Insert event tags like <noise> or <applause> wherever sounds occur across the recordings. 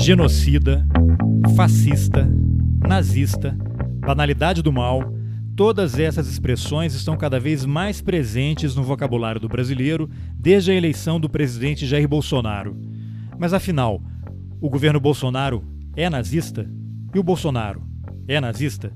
genocida, fascista, nazista, banalidade do mal, todas essas expressões estão cada vez mais presentes no vocabulário do brasileiro desde a eleição do presidente Jair Bolsonaro. Mas afinal, o governo Bolsonaro é nazista? E o Bolsonaro é nazista?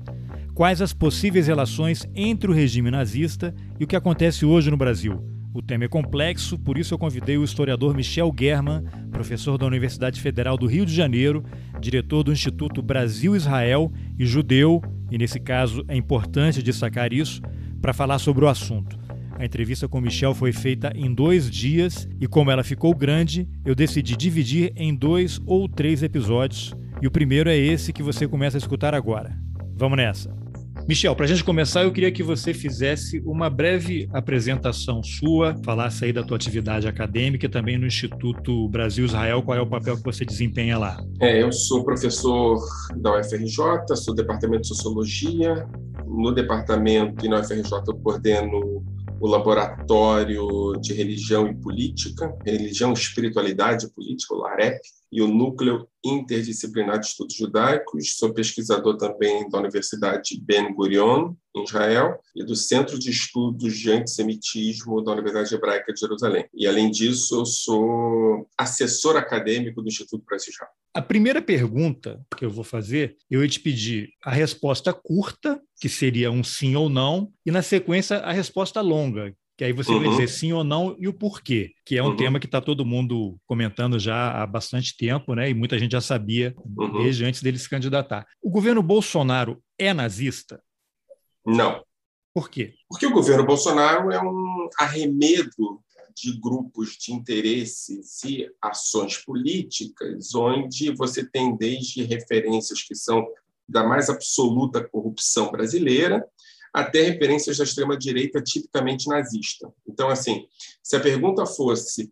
Quais as possíveis relações entre o regime nazista e o que acontece hoje no Brasil? O tema é complexo, por isso eu convidei o historiador Michel German, professor da Universidade Federal do Rio de Janeiro, diretor do Instituto Brasil-Israel e judeu, e nesse caso é importante destacar isso, para falar sobre o assunto. A entrevista com Michel foi feita em dois dias e, como ela ficou grande, eu decidi dividir em dois ou três episódios. E o primeiro é esse que você começa a escutar agora. Vamos nessa! Michel, para a gente começar, eu queria que você fizesse uma breve apresentação sua, falasse aí da tua atividade acadêmica também no Instituto Brasil-Israel, qual é o papel que você desempenha lá. É, eu sou professor da UFRJ, sou do Departamento de Sociologia. No departamento e na UFRJ eu coordeno o Laboratório de Religião e Política, Religião, Espiritualidade e Política, o LAREP, e o Núcleo Interdisciplinar de Estudos Judaicos. Sou pesquisador também da Universidade Ben Gurion, em Israel, e do Centro de Estudos de Antissemitismo da Universidade Hebraica de Jerusalém. E, além disso, eu sou assessor acadêmico do Instituto Brasil Israel. A primeira pergunta que eu vou fazer, eu ia te pedir a resposta curta, que seria um sim ou não, e, na sequência, a resposta longa, que aí você uhum. vai dizer sim ou não e o porquê, que é um uhum. tema que está todo mundo comentando já há bastante tempo, né? E muita gente já sabia uhum. desde antes dele se candidatar. O governo Bolsonaro é nazista? Não. Por quê? Porque o governo Bolsonaro é um arremedo de grupos de interesses e ações políticas, onde você tem desde referências que são da mais absoluta corrupção brasileira, até referências da extrema-direita tipicamente nazista. Então, assim, se a pergunta fosse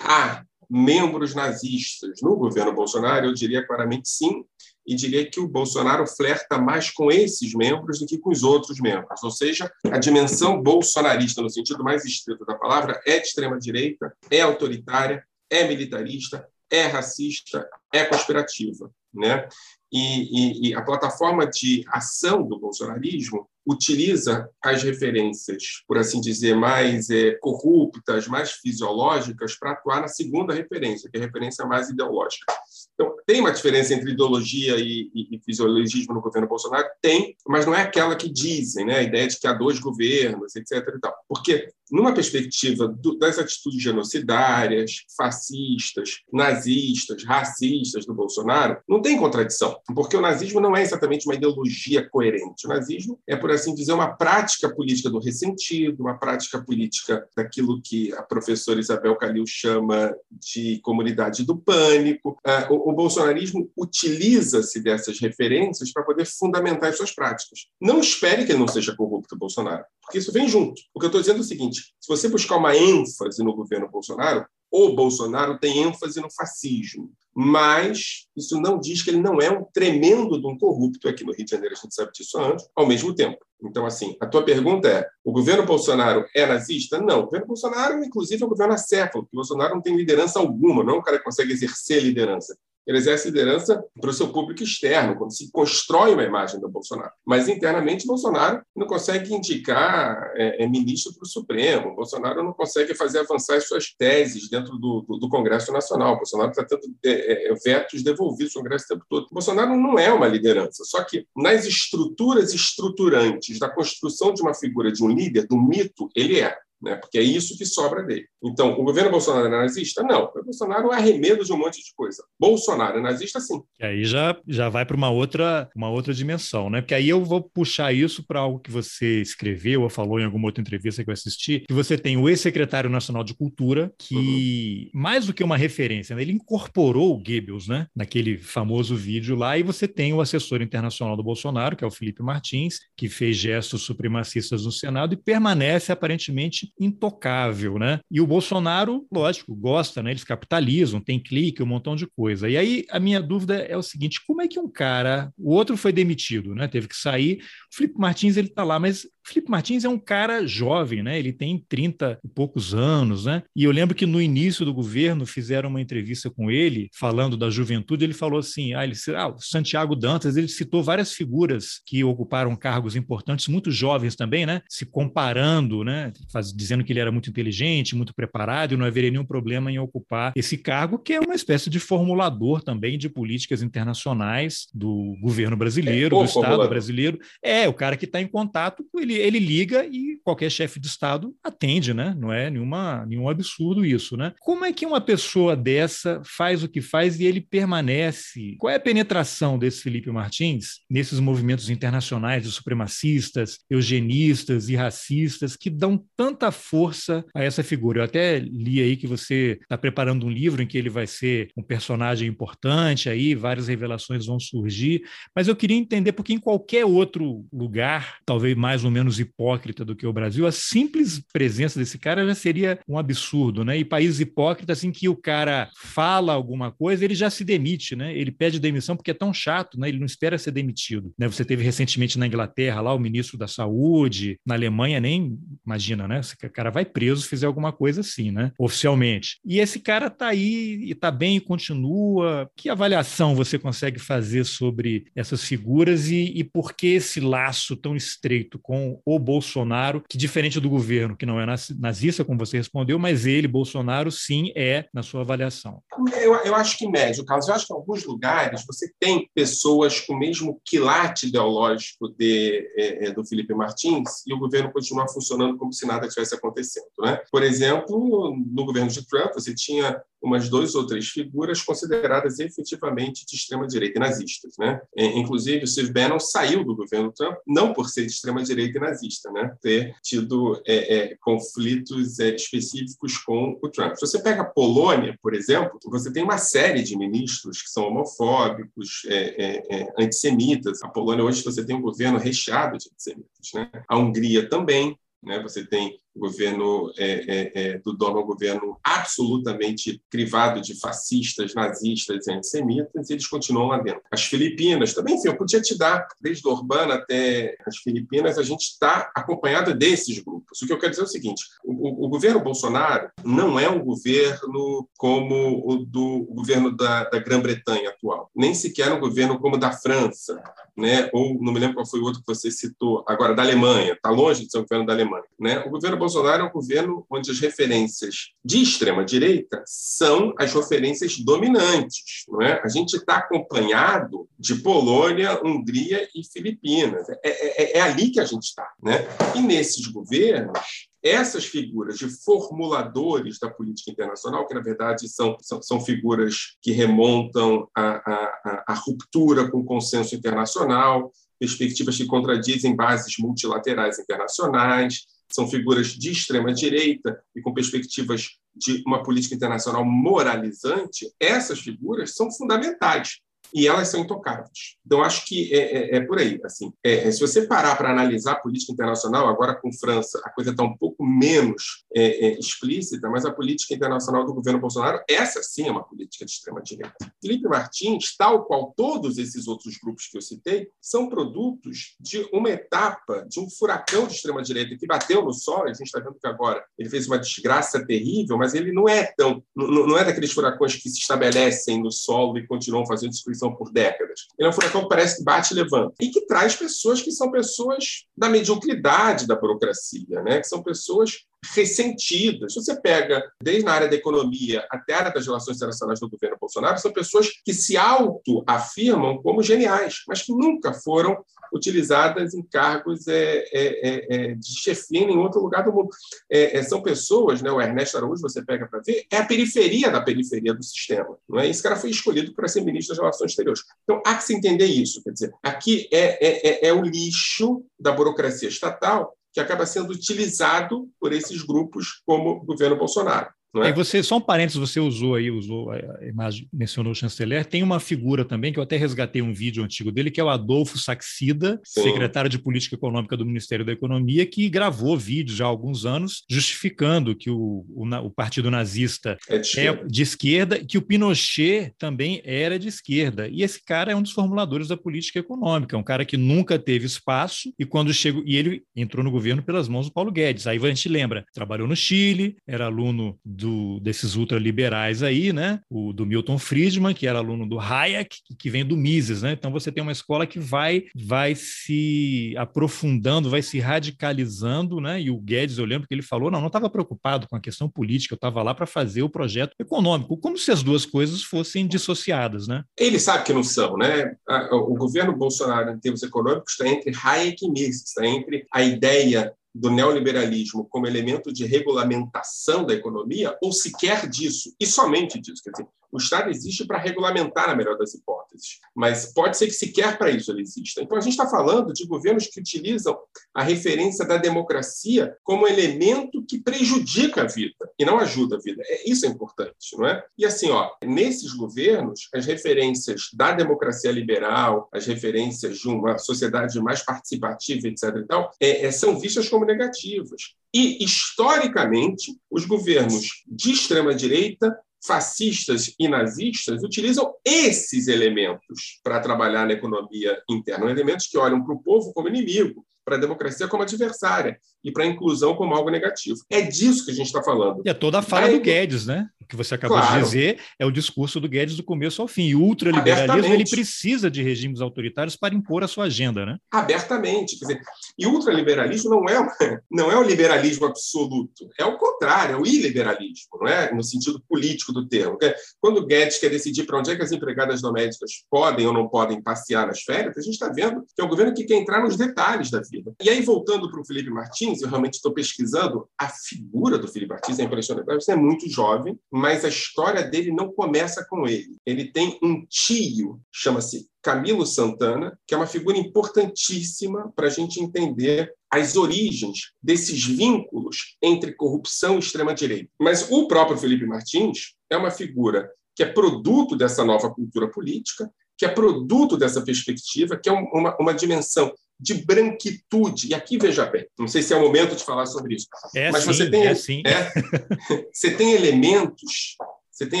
há membros nazistas no governo Bolsonaro, eu diria claramente sim, e diria que o Bolsonaro flerta mais com esses membros do que com os outros membros. Ou seja, a dimensão bolsonarista, no sentido mais estrito da palavra, é de extrema-direita, é autoritária, é militarista, é racista, é conspirativa. Né? E, e, e, a plataforma de ação do bolsonarismo utiliza as referências, por assim dizer, mais é, corruptas, mais fisiológicas, para atuar na segunda referência, que é a referência mais ideológica. Então, tem uma diferença entre ideologia e, e, e, fisiologismo no governo Bolsonaro? Tem, mas não é aquela que dizem, né? a ideia de que há dois governos, etc. E tal. Porque, numa perspectiva do, das atitudes genocidárias, fascistas, nazistas, racistas do Bolsonaro, não tem contradição, porque o nazismo não é exatamente uma ideologia coerente. O nazismo é, por assim dizer, uma prática política do ressentido, uma prática política daquilo que a professora Isabel Calil chama de comunidade do pânico. O, o bolsonarismo utiliza-se dessas referências para poder fundamentar as suas práticas. Não espere que ele não seja corrupto, Bolsonaro, porque isso vem junto. O que eu estou dizendo é o seguinte: se você buscar uma ênfase no governo Bolsonaro, o Bolsonaro tem ênfase no fascismo. Mas isso não diz que ele não é um tremendo de um corrupto. Aqui no Rio de Janeiro a gente sabe disso antes, ao mesmo tempo. Então, assim, a tua pergunta é: o governo Bolsonaro é nazista? Não. O governo Bolsonaro, inclusive, é um governo acéfalo, porque o Bolsonaro não tem liderança alguma, não é um cara que consegue exercer liderança ele exerce liderança para o seu público externo, quando se constrói uma imagem do Bolsonaro. Mas internamente, Bolsonaro não consegue indicar é, é ministro para o Supremo, Bolsonaro não consegue fazer avançar as suas teses dentro do, do, do Congresso Nacional. Bolsonaro está tendo é, é, vetos devolvidos ao Congresso o tempo todo. Bolsonaro não é uma liderança, só que nas estruturas estruturantes da construção de uma figura de um líder, do mito, ele é né? porque é isso que sobra dele. Então, o governo Bolsonaro é nazista? Não. O Bolsonaro é arremedo de um monte de coisa. Bolsonaro é nazista, sim. E aí já, já vai para uma outra, uma outra dimensão, né? Porque aí eu vou puxar isso para algo que você escreveu ou falou em alguma outra entrevista que eu assisti, que você tem o ex-secretário nacional de Cultura, que, uhum. mais do que uma referência, né? ele incorporou o Goebbels, né? Naquele famoso vídeo lá, e você tem o assessor internacional do Bolsonaro, que é o Felipe Martins, que fez gestos supremacistas no Senado e permanece aparentemente intocável, né? E o Bolsonaro, lógico, gosta, né? Eles capitalizam, tem clique, um montão de coisa. E aí a minha dúvida é o seguinte: como é que um cara, o outro foi demitido, né? Teve que sair. O Felipe Martins ele tá lá, mas Felipe Martins é um cara jovem, né? Ele tem 30 e poucos anos, né? E eu lembro que no início do governo fizeram uma entrevista com ele, falando da juventude, ele falou assim: ah, ele, ah, o Santiago Dantas, ele citou várias figuras que ocuparam cargos importantes, muito jovens também, né? Se comparando, né? Faz, dizendo que ele era muito inteligente, muito preparado e não haveria nenhum problema em ocupar esse cargo, que é uma espécie de formulador também de políticas internacionais do governo brasileiro, é, do Estado brasileiro. É, o cara que está em contato, ele, ele liga e qualquer chefe de Estado atende, né? Não é nenhuma, nenhum absurdo isso, né? Como é que uma pessoa dessa faz o que faz e ele permanece? Qual é a penetração desse Felipe Martins nesses movimentos internacionais de supremacistas, eugenistas e racistas que dão tanta força a essa figura? Eu até li aí que você está preparando um livro em que ele vai ser um personagem importante, aí várias revelações vão surgir, mas eu queria entender porque em qualquer outro lugar, talvez mais ou menos hipócrita do que o Brasil, a simples presença desse cara já seria um absurdo, né? E países hipócritas, assim, que o cara fala alguma coisa, ele já se demite, né? Ele pede demissão porque é tão chato, né? Ele não espera ser demitido. Né? Você teve recentemente na Inglaterra lá o ministro da Saúde, na Alemanha nem imagina, né? Esse cara vai preso se fizer alguma coisa assim, né? Oficialmente. E esse cara tá aí e tá bem e continua. Que avaliação você consegue fazer sobre essas figuras e, e por que esse laço tão estreito com o Bolsonaro, que diferente do governo, que não é nazista, como você respondeu, mas ele, Bolsonaro, sim é na sua avaliação? Eu, eu acho que médio, Carlos. Eu acho que em alguns lugares você tem pessoas com o mesmo quilate ideológico de, é, do Felipe Martins e o governo continua funcionando como se nada tivesse acontecendo. Né? Por exemplo, no governo de Trump, você tinha umas duas ou três figuras consideradas efetivamente de extrema-direita e nazistas. Né? Inclusive, o Steve Bannon saiu do governo Trump não por ser de extrema-direita e nazista, né? ter tido é, é, conflitos é, específicos com o Trump. Se você pega a Polônia, por exemplo, você tem uma série de ministros que são homofóbicos, é, é, é, antissemitas. A Polônia hoje você tem um governo recheado de antissemitas. Né? A Hungria também. Né? Você tem governo é, é, é, do é um governo absolutamente crivado de fascistas, nazistas e antissemitas, e eles continuam lá dentro. As Filipinas, também, enfim, eu podia te dar, desde o Urbana até as Filipinas, a gente está acompanhado desses grupos. O que eu quero dizer é o seguinte: o, o, governo Bolsonaro não é um governo como o do o governo da, da Grã-Bretanha atual, nem sequer um governo como o da França, né? ou não me lembro qual foi o outro que você citou, agora da Alemanha, está longe de ser o governo da Alemanha. Né? O governo Bolsonaro é um governo onde as referências de extrema-direita são as referências dominantes. Não é? A gente está acompanhado de Polônia, Hungria e Filipinas. É, é, é, é ali que a gente está. Né? E nesses governos, essas figuras de formuladores da política internacional, que na verdade são, são, são figuras que remontam à, ruptura com o consenso internacional, perspectivas que contradizem bases multilaterais internacionais, são figuras de extrema direita e com perspectivas de uma política internacional moralizante, essas figuras são fundamentais e elas são intocáveis. Então, acho que é, é, é por aí. Assim, é, é se você parar para analisar a política internacional, agora com França, a coisa está um pouco menos é, é, explícita, mas a política internacional do governo Bolsonaro, essa sim é uma política de extrema-direita. Felipe Martins, tal qual todos esses outros grupos que eu citei, são produtos de uma etapa, de um furacão de extrema-direita que bateu no solo. A gente está vendo que agora ele fez uma desgraça terrível, mas ele não é tão. Não, não é daqueles furacões que se estabelecem no solo e continuam fazendo destruição por décadas. Ele é um furacão que parece que bate e levanta. E que traz pessoas que são pessoas da mediocridade da burocracia, né? que são pessoas ressentidas. Se você pega desde a área da economia até a área das relações internacionais do governo Bolsonaro, são pessoas que se autoafirmam como geniais, mas que nunca foram utilizadas em cargos é, é, é, é de chefia em outro lugar do mundo. É, é, são pessoas, né, o Ernesto Araújo, você pega para ver, é a periferia da periferia do sistema. Não é? Esse cara foi escolhido para ser ministro das Relações Exteriores. Então, há que se entender isso. Quer dizer, aqui é, é o lixo da burocracia estatal que acaba sendo utilizado por esses grupos como o governo Bolsonaro. É? E você, só um parênteses, você usou aí, usou a imagem, mencionou o chanceler, tem uma figura também, que eu até resgatei um vídeo antigo dele, que é o Adolfo Saxida, Sim. secretário de Política Econômica do Ministério da Economia, que gravou vídeos já há alguns anos justificando que o, o, o Partido Nazista é de, é de esquerda, que o Pinochet também era de esquerda. E esse cara é um dos formuladores da política econômica, um cara que nunca teve espaço e quando chegou, e ele entrou no governo pelas mãos do Paulo Guedes. Aí a gente lembra, trabalhou no Chile, era aluno do, desses ultraliberais aí, né? O do Milton Friedman, que era aluno do Hayek, que vem do Mises, né? Então você tem uma escola que vai, vai se aprofundando, vai se radicalizando, né? E o Guedes, eu lembro que ele falou, não, não estava preocupado com a questão política, eu estava lá para fazer o projeto econômico, como se as duas coisas fossem dissociadas, né? Ele sabe que não são, né? O governo Bolsonaro, em termos econômicos, está entre Hayek e Mises, está entre a ideia do neoliberalismo como elemento de regulamentação da economia, ou sequer disso, e somente disso. Quer dizer, o Estado existe para regulamentar, na melhor das hipóteses, mas pode ser que sequer para isso ele exista. Então, a gente está falando de governos que utilizam a referência da democracia como elemento que prejudica a vida e não ajuda a vida. É, isso é importante, não é? E assim, ó, nesses governos, as referências da democracia liberal, as referências de uma sociedade mais participativa, etc. E tal, é, é, são vistas como negativas. E, historicamente, os governos de extrema-direita fascistas e nazistas utilizam esses elementos para trabalhar na economia interna, elementos que olham para o povo como inimigo, para a democracia como adversária e para a inclusão como algo negativo. É disso que a gente está falando. E é toda a fala Aí, do Guedes, né? O que você acabou claro. de dizer é o discurso do Guedes do começo ao fim. E o ultraliberalismo ele precisa de regimes autoritários para impor a sua agenda, né? Abertamente. Quer dizer, e o ultraliberalismo não é, <laughs> não é o liberalismo absoluto, é o contrário, é o iliberalismo, não é? no sentido político do termo. Quando o Guedes quer decidir para onde é que as empregadas domésticas podem ou não podem passear nas férias, a gente está vendo que é um governo que quer entrar nos detalhes da vida. E aí, voltando para o Felipe Martins, eu realmente estou pesquisando, a figura do Felipe Martins é impressionante. Ele é muito jovem, mas a história dele não começa com ele. Ele tem um tio, chama-se Camilo Santana, que é uma figura importantíssima para a gente entender as origens desses vínculos entre corrupção e extrema-direita. Mas o próprio Felipe Martins é uma figura que é produto dessa nova cultura política, que é produto dessa perspectiva, que é uma, uma dimensão de branquitude. E aqui veja bem, não sei se é o momento de falar sobre isso, é mas sim, você tem, é. É, <laughs> você tem elementos você tem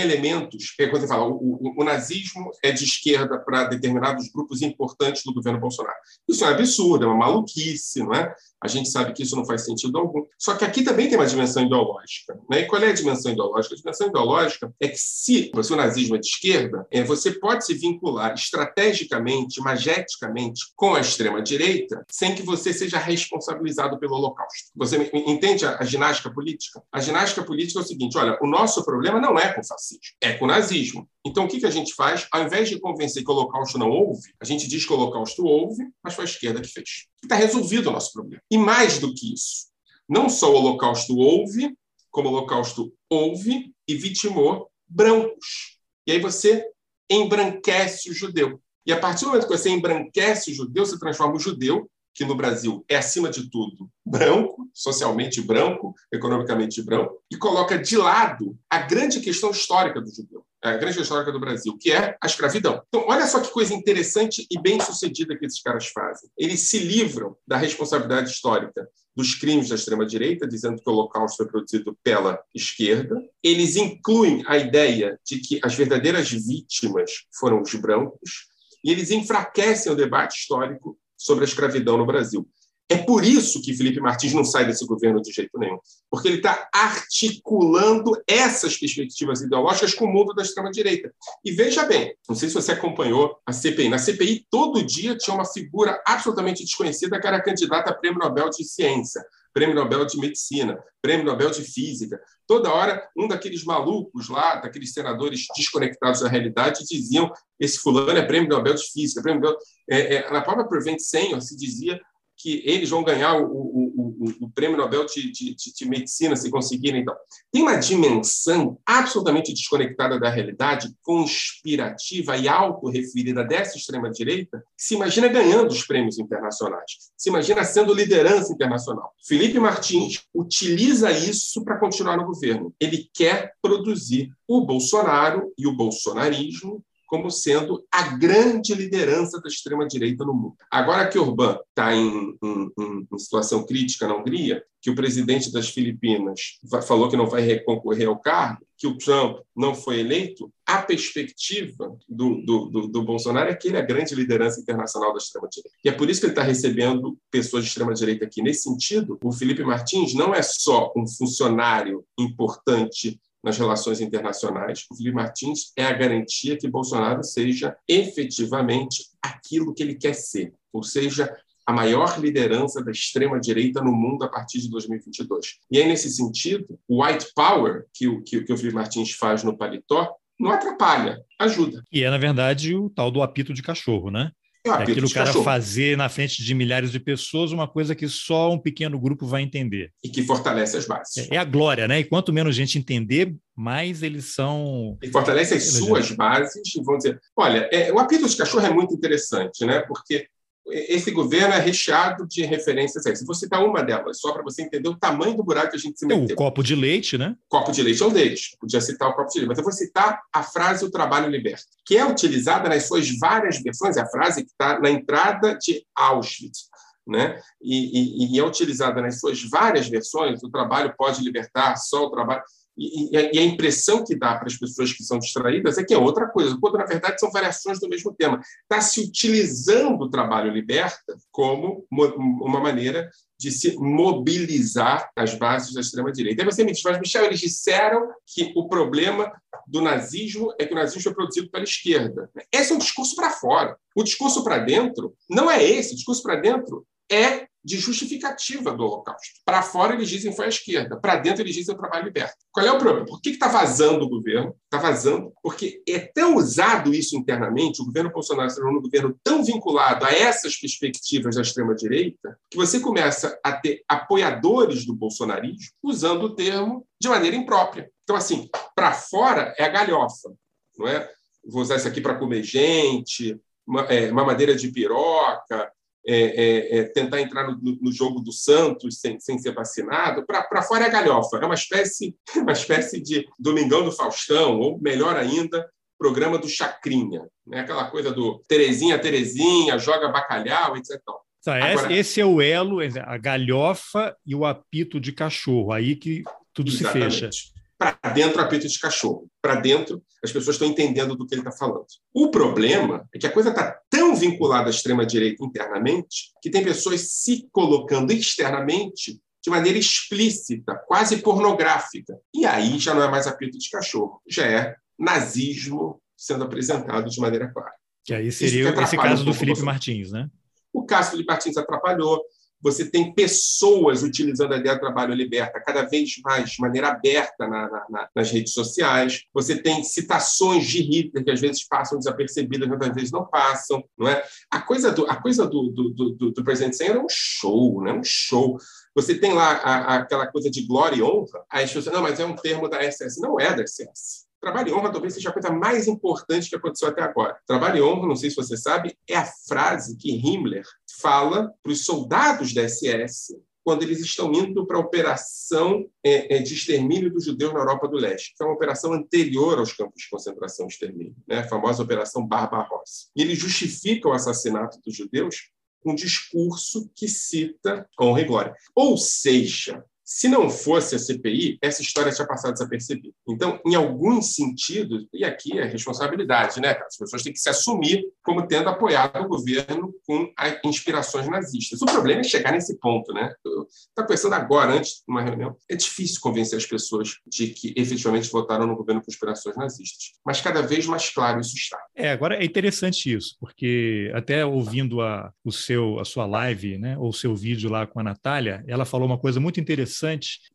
elementos, é quando você fala, o, o, o nazismo é de esquerda para determinados grupos importantes do governo Bolsonaro. Isso é um absurdo, é uma maluquice, não é? A gente sabe que isso não faz sentido algum. Só que aqui também tem uma dimensão ideológica. Né? E qual é a dimensão ideológica? A dimensão ideológica é que se, se o nazismo é de esquerda, é, você pode se vincular estrategicamente, mageticamente com a extrema-direita, sem que você seja responsabilizado pelo Holocausto. Você entende a, a ginástica política? A ginástica política é o seguinte: olha, o nosso problema não é com fascismo, é com o nazismo. Então, o que, que a gente faz? Ao invés de convencer que o Holocausto não houve, a gente diz que o Holocausto houve, mas foi a esquerda que fez. Está resolvido o nosso problema. E mais do que isso, não só o Holocausto houve, como o Holocausto houve e vitimou brancos. E aí você embranquece o judeu. E a partir do momento que você embranquece o judeu, você transforma o judeu, que no Brasil é, acima de tudo, branco, socialmente branco, economicamente branco, e coloca de lado a grande questão histórica do judeu a grande histórica do Brasil, que é a escravidão. Então, olha só que coisa interessante e bem sucedida que esses caras fazem. Eles se livram da responsabilidade histórica dos crimes da extrema-direita, dizendo que o Holocausto foi produzido pela esquerda. Eles incluem a ideia de que as verdadeiras vítimas foram os brancos, e eles enfraquecem o debate histórico sobre a escravidão no Brasil. É por isso que Felipe Martins não sai desse governo de jeito nenhum, porque ele está articulando essas perspectivas ideológicas com o mundo da extrema-direita. E veja bem, não sei se você acompanhou a CPI. Na CPI, todo dia tinha uma figura absolutamente desconhecida que era candidata a Prêmio Nobel de Ciência, Prêmio Nobel de Medicina, Prêmio Nobel de Física. Toda hora, um daqueles malucos lá, daqueles senadores desconectados da realidade, diziam: esse fulano é Prêmio Nobel de Física. Prêmio Nobel... É, é, na própria Prevent Senior se dizia que eles vão ganhar o, o, o, o prêmio Nobel de, de, de, medicina, se conseguirem. Então. Tem uma dimensão absolutamente desconectada da realidade, conspirativa e autorreferida dessa extrema-direita, que se imagina ganhando os prêmios internacionais, se imagina sendo liderança internacional. Felipe Martins utiliza isso para continuar no governo. Ele quer produzir o Bolsonaro e o bolsonarismo como sendo a grande liderança da extrema-direita no mundo. Agora que Orbán está em, em, em, situação crítica na Hungria, que o presidente das Filipinas falou que não vai concorrer ao cargo, que o Trump não foi eleito, a perspectiva do, do, do, do Bolsonaro é que ele é a grande liderança internacional da extrema-direita. E é por isso que ele está recebendo pessoas de extrema-direita aqui. Nesse sentido, o Felipe Martins não é só um funcionário importante nas relações internacionais. O Felipe Martins é a garantia que Bolsonaro seja efetivamente aquilo que ele quer ser, ou seja, a maior liderança da extrema-direita no mundo a partir de 2022. E aí, nesse sentido, o white power que o, que, que o Felipe Martins faz no paletó não atrapalha, ajuda. E é, na verdade, o tal do apito de cachorro, né? É, aquilo o cara cachorro. fazer na frente de milhares de pessoas uma coisa que só um pequeno grupo vai entender. E que fortalece as bases. É, é a glória, né? E quanto menos gente entender, mais eles são. E fortalece as suas bases e vão dizer: olha, é, o apito de cachorro é muito interessante, né? Porque esse governo é recheado de referências isso. Vou citar uma delas, só para você entender o tamanho do buraco que a gente se meteu. O copo de leite, né? Copo de leite é um deles. Podia citar o copo de leite, mas eu vou citar a frase o trabalho liberta, que é utilizada nas suas várias versões, é a frase que está na entrada de Auschwitz. Né? E, e, e é utilizada nas suas várias versões, o trabalho pode libertar, só o trabalho. E, e, a impressão que dá para as pessoas que são distraídas é que é outra coisa, quando na verdade são variações do mesmo tema. Está se utilizando o trabalho liberta como uma maneira de se mobilizar as bases da extrema-direita. Aí você me diz, mas Michel, eles disseram que o problema do nazismo é que o nazismo foi produzido pela esquerda. Esse é um discurso para fora. O discurso para dentro não é esse. O discurso para dentro é de justificativa do Holocausto. Para fora, eles dizem foi a esquerda, para dentro, eles dizem o trabalho liberto. Qual é o problema? Por que está vazando o governo? Está vazando porque é tão usado isso internamente, o governo Bolsonaro está um governo tão vinculado a essas perspectivas da extrema-direita, que você começa a ter apoiadores do bolsonarismo usando o termo de maneira imprópria. Então, assim, para fora é a galhofa, não é? Vou usar isso aqui para comer gente, uma, é, uma madeira de piroca, é, é, é, tentar entrar no, no, jogo do Santos sem, sem ser vacinado, para fora é galhofa. É uma espécie, <laughs> uma espécie de Domingão do Faustão, ou melhor ainda, programa do Chacrinha. Né? Aquela coisa do Terezinha, Terezinha, joga bacalhau, etc. Tá, Agora, esse é o elo, a galhofa e o apito de cachorro, aí que tudo exatamente. se fecha para dentro apito de cachorro. Para dentro, as pessoas estão entendendo do que ele está falando. O problema é que a coisa está tão vinculada à extrema-direita internamente que tem pessoas se colocando externamente de maneira explícita, quase pornográfica. E aí já não é mais apito de cachorro, já é nazismo sendo apresentado de maneira clara. Que aí seria esse caso do Felipe Martins, né? O caso do Felipe Martins atrapalhou você tem pessoas utilizando a ideia do trabalho liberta cada vez mais de maneira aberta na, na, nas redes sociais. Você tem citações de Hitler que às vezes passam desapercebidas, muitas vezes não passam. Não é? A coisa do, a coisa do, do, do, do presidente Senhor é um show, né? um show. Você tem lá a, a, aquela coisa de glória e honra, aí as pessoas, não, mas é um termo da SS. Não é da SS. Trabalho e honra talvez seja a coisa mais importante que aconteceu até agora. Trabalho e honra, não sei se você sabe, é a frase que Himmler fala para os soldados da SS quando eles estão indo para a operação é, é, de extermínio dos judeus na Europa do Leste, que é uma operação anterior aos campos de concentração e extermínio, né? a famosa Operação Barbarossa. E ele justifica o assassinato dos judeus com um discurso que cita e glória. Ou seja, se não fosse a CPI, essa história tinha passado desapercebida. Então, em alguns sentidos, e aqui é responsabilidade, né? As pessoas têm que se assumir como tendo apoiado o governo com inspirações nazistas. O problema é chegar nesse ponto, né? Está pensando agora, antes de uma reunião, é difícil convencer as pessoas de que efetivamente votaram no governo com inspirações nazistas. Mas cada vez mais claro isso está. É, agora é interessante isso, porque até ouvindo a, o seu, a sua live, né, ou o seu vídeo lá com a Natália, ela falou uma coisa muito interessante,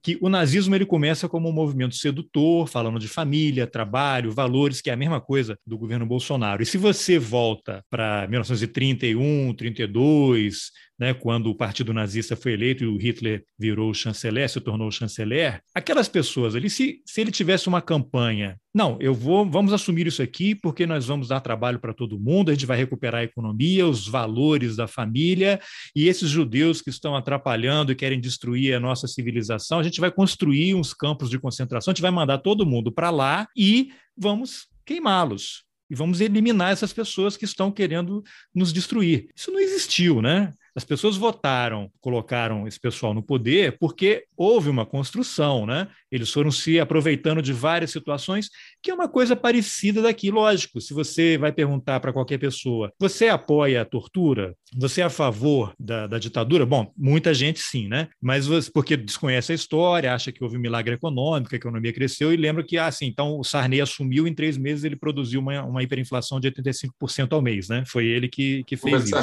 que o nazismo ele começa como um movimento sedutor, falando de família, trabalho, valores, que é a mesma coisa do governo Bolsonaro. E se você volta para 1931, 32, né, quando o Partido Nazista foi eleito e o Hitler virou chanceler, se tornou chanceler, aquelas pessoas ali, se, se ele tivesse uma campanha, não, eu vou, vamos assumir isso aqui porque nós vamos dar trabalho para todo mundo, a gente vai recuperar a economia, os valores da família e esses judeus que estão atrapalhando e querem destruir a nossa civilização, a gente vai construir uns campos de concentração, a gente vai mandar todo mundo para lá e vamos queimá-los e vamos eliminar essas pessoas que estão querendo nos destruir. Isso não existiu, né? As pessoas votaram, colocaram esse pessoal no poder porque houve uma construção, né? Eles foram se aproveitando de várias situações, que é uma coisa parecida daqui, lógico. Se você vai perguntar para qualquer pessoa, você apoia a tortura? Você é a favor da, da, ditadura? Bom, muita gente sim, né? Mas você, porque desconhece a história, acha que houve um milagre econômico, a economia cresceu e lembra que, ah, sim, então o Sarney assumiu, em três meses ele produziu uma, uma hiperinflação de 85% ao mês, né? Foi ele que, que fez isso.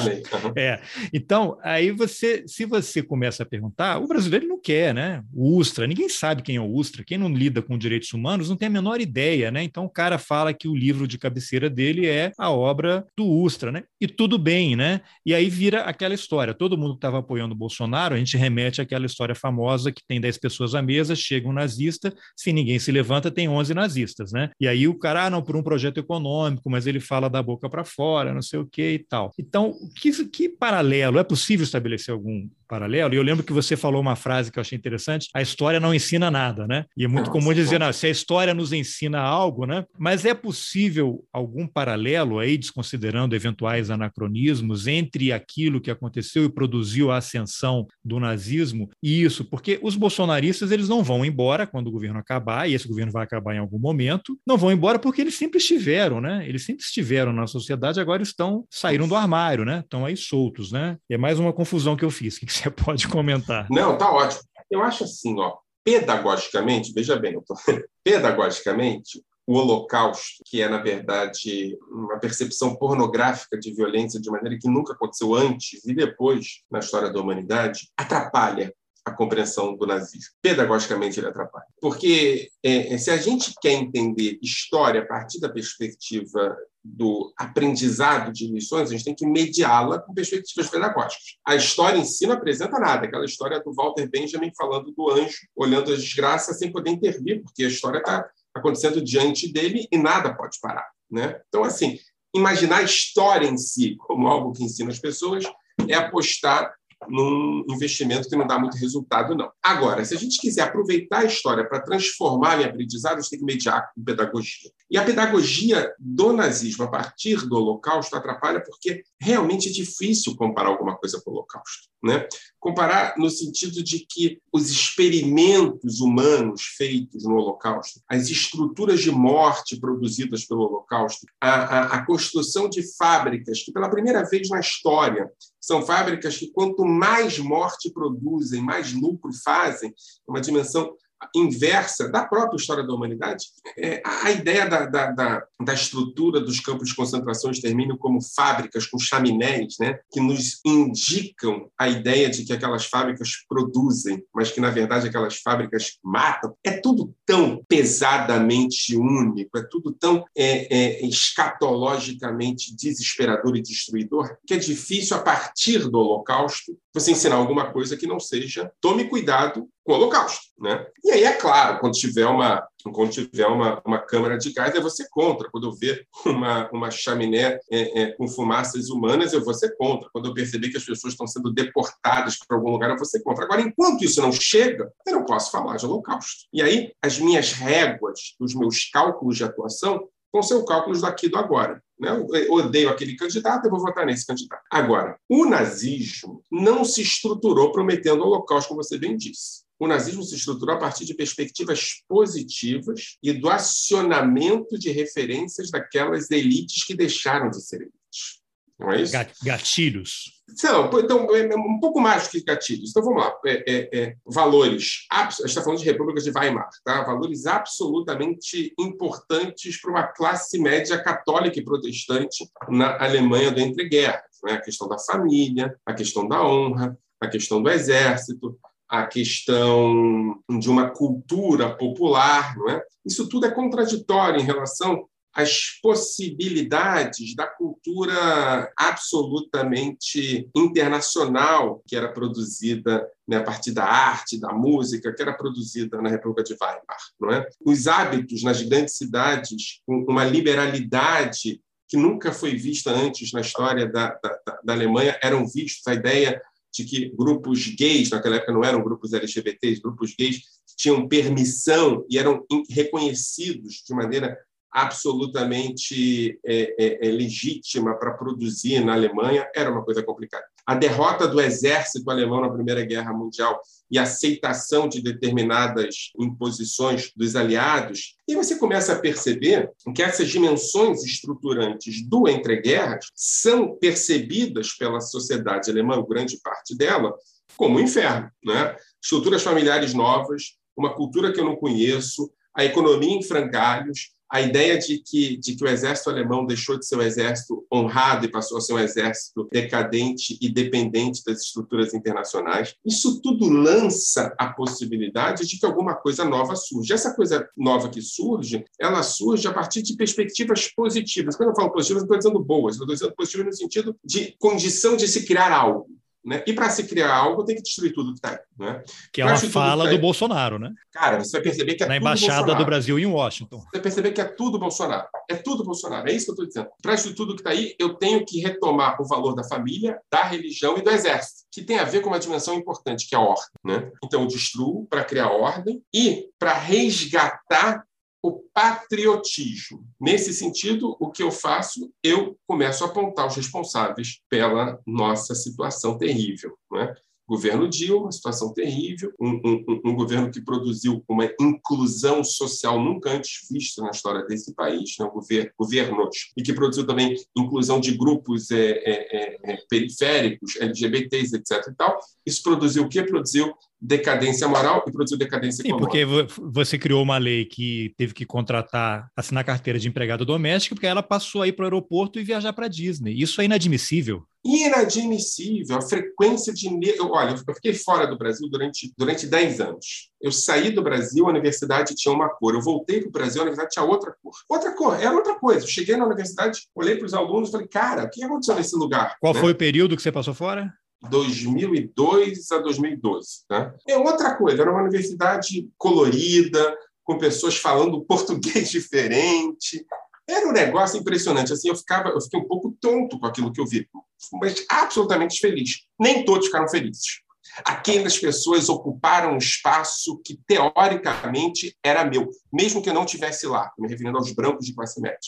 É. Então, então, aí você, se você começa a perguntar, o brasileiro não quer, né? O Ustra, ninguém sabe quem é o Ustra, quem não lida com direitos humanos não tem a menor ideia, né? Então o cara fala que o livro de cabeceira dele é a obra do Ustra, né? E tudo bem, né? E aí vira aquela história. Todo mundo que estava apoiando o Bolsonaro, a gente remete àquela história famosa que tem 10 pessoas à mesa, chega um nazista, se ninguém se levanta, tem 11 nazistas, né? E aí o cara, ah, não, por um projeto econômico, mas ele fala da boca para fora, não sei o que e tal. Então, que, que paralelo? É possível estabelecer algum paralelo. E eu lembro que você falou uma frase que eu achei interessante: a história não ensina nada, né? E é muito comum dizer, não, se a história nos ensina algo, né? Mas é possível algum paralelo aí, desconsiderando eventuais anacronismos, entre aquilo que aconteceu e produziu a ascensão do nazismo e isso? Porque os bolsonaristas eles não vão embora quando o governo acabar, e esse governo vai acabar em algum momento, não vão embora porque eles sempre estiveram, né? Eles sempre estiveram na sociedade, agora estão saíram do armário, né? Estão aí soltos, né? E é mais uma confusão que eu fiz. O que você <laughs> pode comentar? Não, tá ótimo. Eu acho assim, ó, pedagogicamente, veja bem, tô... <laughs> pedagogicamente, o Holocausto, que é, na verdade, uma percepção pornográfica de violência de maneira que nunca aconteceu antes e depois na história da humanidade, atrapalha a compreensão do nazismo. Pedagogicamente, ele atrapalha. Porque é, se a gente quer entender história a partir da perspectiva do aprendizado de lições, a gente tem que mediá-la com perspectivas pedagógicas. A história em si não apresenta nada, aquela história do Walter Benjamin falando do anjo, olhando as desgraças sem poder intervir, porque a história está acontecendo diante dele e nada pode parar. Né? Então, assim, imaginar a história em si como algo que ensina as pessoas é apostar num investimento que não dá muito resultado, não. Agora, se a gente quiser aproveitar a história para transformar em aprendizado, a gente tem que mediar com pedagogia. E a pedagogia do nazismo a partir do Holocausto atrapalha porque realmente é difícil comparar alguma coisa com o Holocausto. Né? Comparar no sentido de que os experimentos humanos feitos no Holocausto, as estruturas de morte produzidas pelo Holocausto, a, a, a construção de fábricas que, pela primeira vez na história, são fábricas que, quanto mais morte produzem, mais lucro fazem, uma dimensão inversa da própria história da humanidade. É, a ideia da, da, da, da, estrutura dos campos de concentração e extermínio como fábricas com chaminés, né, que nos indicam a ideia de que aquelas fábricas produzem, mas que, na verdade, aquelas fábricas matam, é tudo tão pesadamente único, é tudo tão é, é, escatologicamente desesperador e destruidor, que é difícil, a partir do Holocausto, você ensinar alguma coisa que não seja tome cuidado com o Holocausto. Né? E aí, é claro, quando tiver uma, quando tiver uma, uma câmara de gás, eu vou ser contra. Quando eu ver uma, uma chaminé é, é, com fumaças humanas, eu vou ser contra. Quando eu perceber que as pessoas estão sendo deportadas para algum lugar, eu vou ser contra. Agora, enquanto isso não chega, eu não posso falar de Holocausto. E aí, as minhas réguas, os meus cálculos de atuação, vão ser os cálculos daqui do agora. Né? Eu odeio aquele candidato, eu vou votar nesse candidato. Agora, o nazismo não se estruturou prometendo o holocausto, como você bem disse. O nazismo se estruturou a partir de perspectivas positivas e do acionamento de referências daquelas elites que deixaram de ser elites. Não é isso? Gatilhos. Não, então, é, é um pouco mais que gatilhos. Então, vamos lá. É, é, é, valores. A gente está falando de República de Weimar, tá? valores absolutamente importantes para uma classe média católica e protestante na Alemanha do entreguerras. Né? A questão da família, a questão da honra, a questão do exército, a questão de uma cultura popular. Não é? Isso tudo é contraditório em relação as possibilidades da cultura absolutamente internacional que era produzida né, a partir da arte, da música, que era produzida na República de Weimar. Não é? Os hábitos nas grandes cidades, com uma liberalidade que nunca foi vista antes na história da, da, da Alemanha, eram vistos a ideia de que grupos gays, naquela época não eram grupos LGBTs, grupos gays tinham permissão e eram reconhecidos de maneira absolutamente é, é, é, legítima para produzir na Alemanha era uma coisa complicada. A derrota do exército alemão na Primeira Guerra Mundial e a aceitação de determinadas imposições dos aliados, e você começa a perceber que essas dimensões estruturantes do entreguerras são percebidas pela sociedade alemã, grande parte dela, como um inferno. Né? Estruturas familiares novas, uma cultura que eu não conheço, a economia em frangalhos, a ideia de que, de que o exército alemão deixou de ser um exército honrado e passou a ser um exército decadente e dependente das estruturas internacionais, isso tudo lança a possibilidade de que alguma coisa nova surja. Essa coisa nova que surge, ela surge a partir de perspectivas positivas. Quando eu falo positivas, não estou dizendo boas, estou dizendo positivas no sentido de condição de se criar algo. Né? E para se criar algo, tem que destruir tudo que está aí. Né? Que é uma fala tá do Bolsonaro, né? Cara, você vai perceber que é Na tudo Embaixada Bolsonaro. do Brasil em Washington. Você vai perceber que é tudo Bolsonaro. É tudo Bolsonaro. É isso que eu estou dizendo. Para isso tudo que está aí, eu tenho que retomar o valor da família, da religião e do exército, que tem a ver com uma dimensão importante, que é a ordem. Né? Então, eu destruo para criar ordem e para resgatar o patriotismo. Nesse sentido, o que eu faço? Eu começo a apontar os responsáveis pela nossa situação terrível. Não é? Governo Dilma, situação terrível, um, um, um, governo que produziu uma inclusão social nunca antes vista na história desse país, né? governo, governos, e que produziu também inclusão de grupos é, é, é, periféricos, LGBTs, etc. E tal. Isso produziu o que? Produziu decadência moral e produziu decadência Sim, econômica. porque você criou uma lei que teve que contratar, assinar carteira de empregado doméstico, porque ela passou aí para o aeroporto e viajar para a Disney. Isso é inadmissível. Inadmissível. A frequência de. Olha, eu fiquei fora do Brasil durante, durante 10 anos. Eu saí do Brasil, a universidade tinha uma cor. Eu voltei para o Brasil, a universidade tinha outra cor. Outra cor, era outra coisa. Eu cheguei na universidade, olhei para os alunos e falei, cara, o que aconteceu nesse lugar? Qual né? foi o período que você passou fora? 2002 a 2012. Né? É outra coisa, era uma universidade colorida, com pessoas falando <laughs> português diferente. Era um negócio impressionante. Assim, eu ficava, eu fiquei um pouco tonto com aquilo que eu vi, mas absolutamente feliz. Nem todos ficaram felizes. Aquelas pessoas ocuparam um espaço que, teoricamente, era meu, mesmo que eu não estivesse lá, me referindo aos brancos de classe média.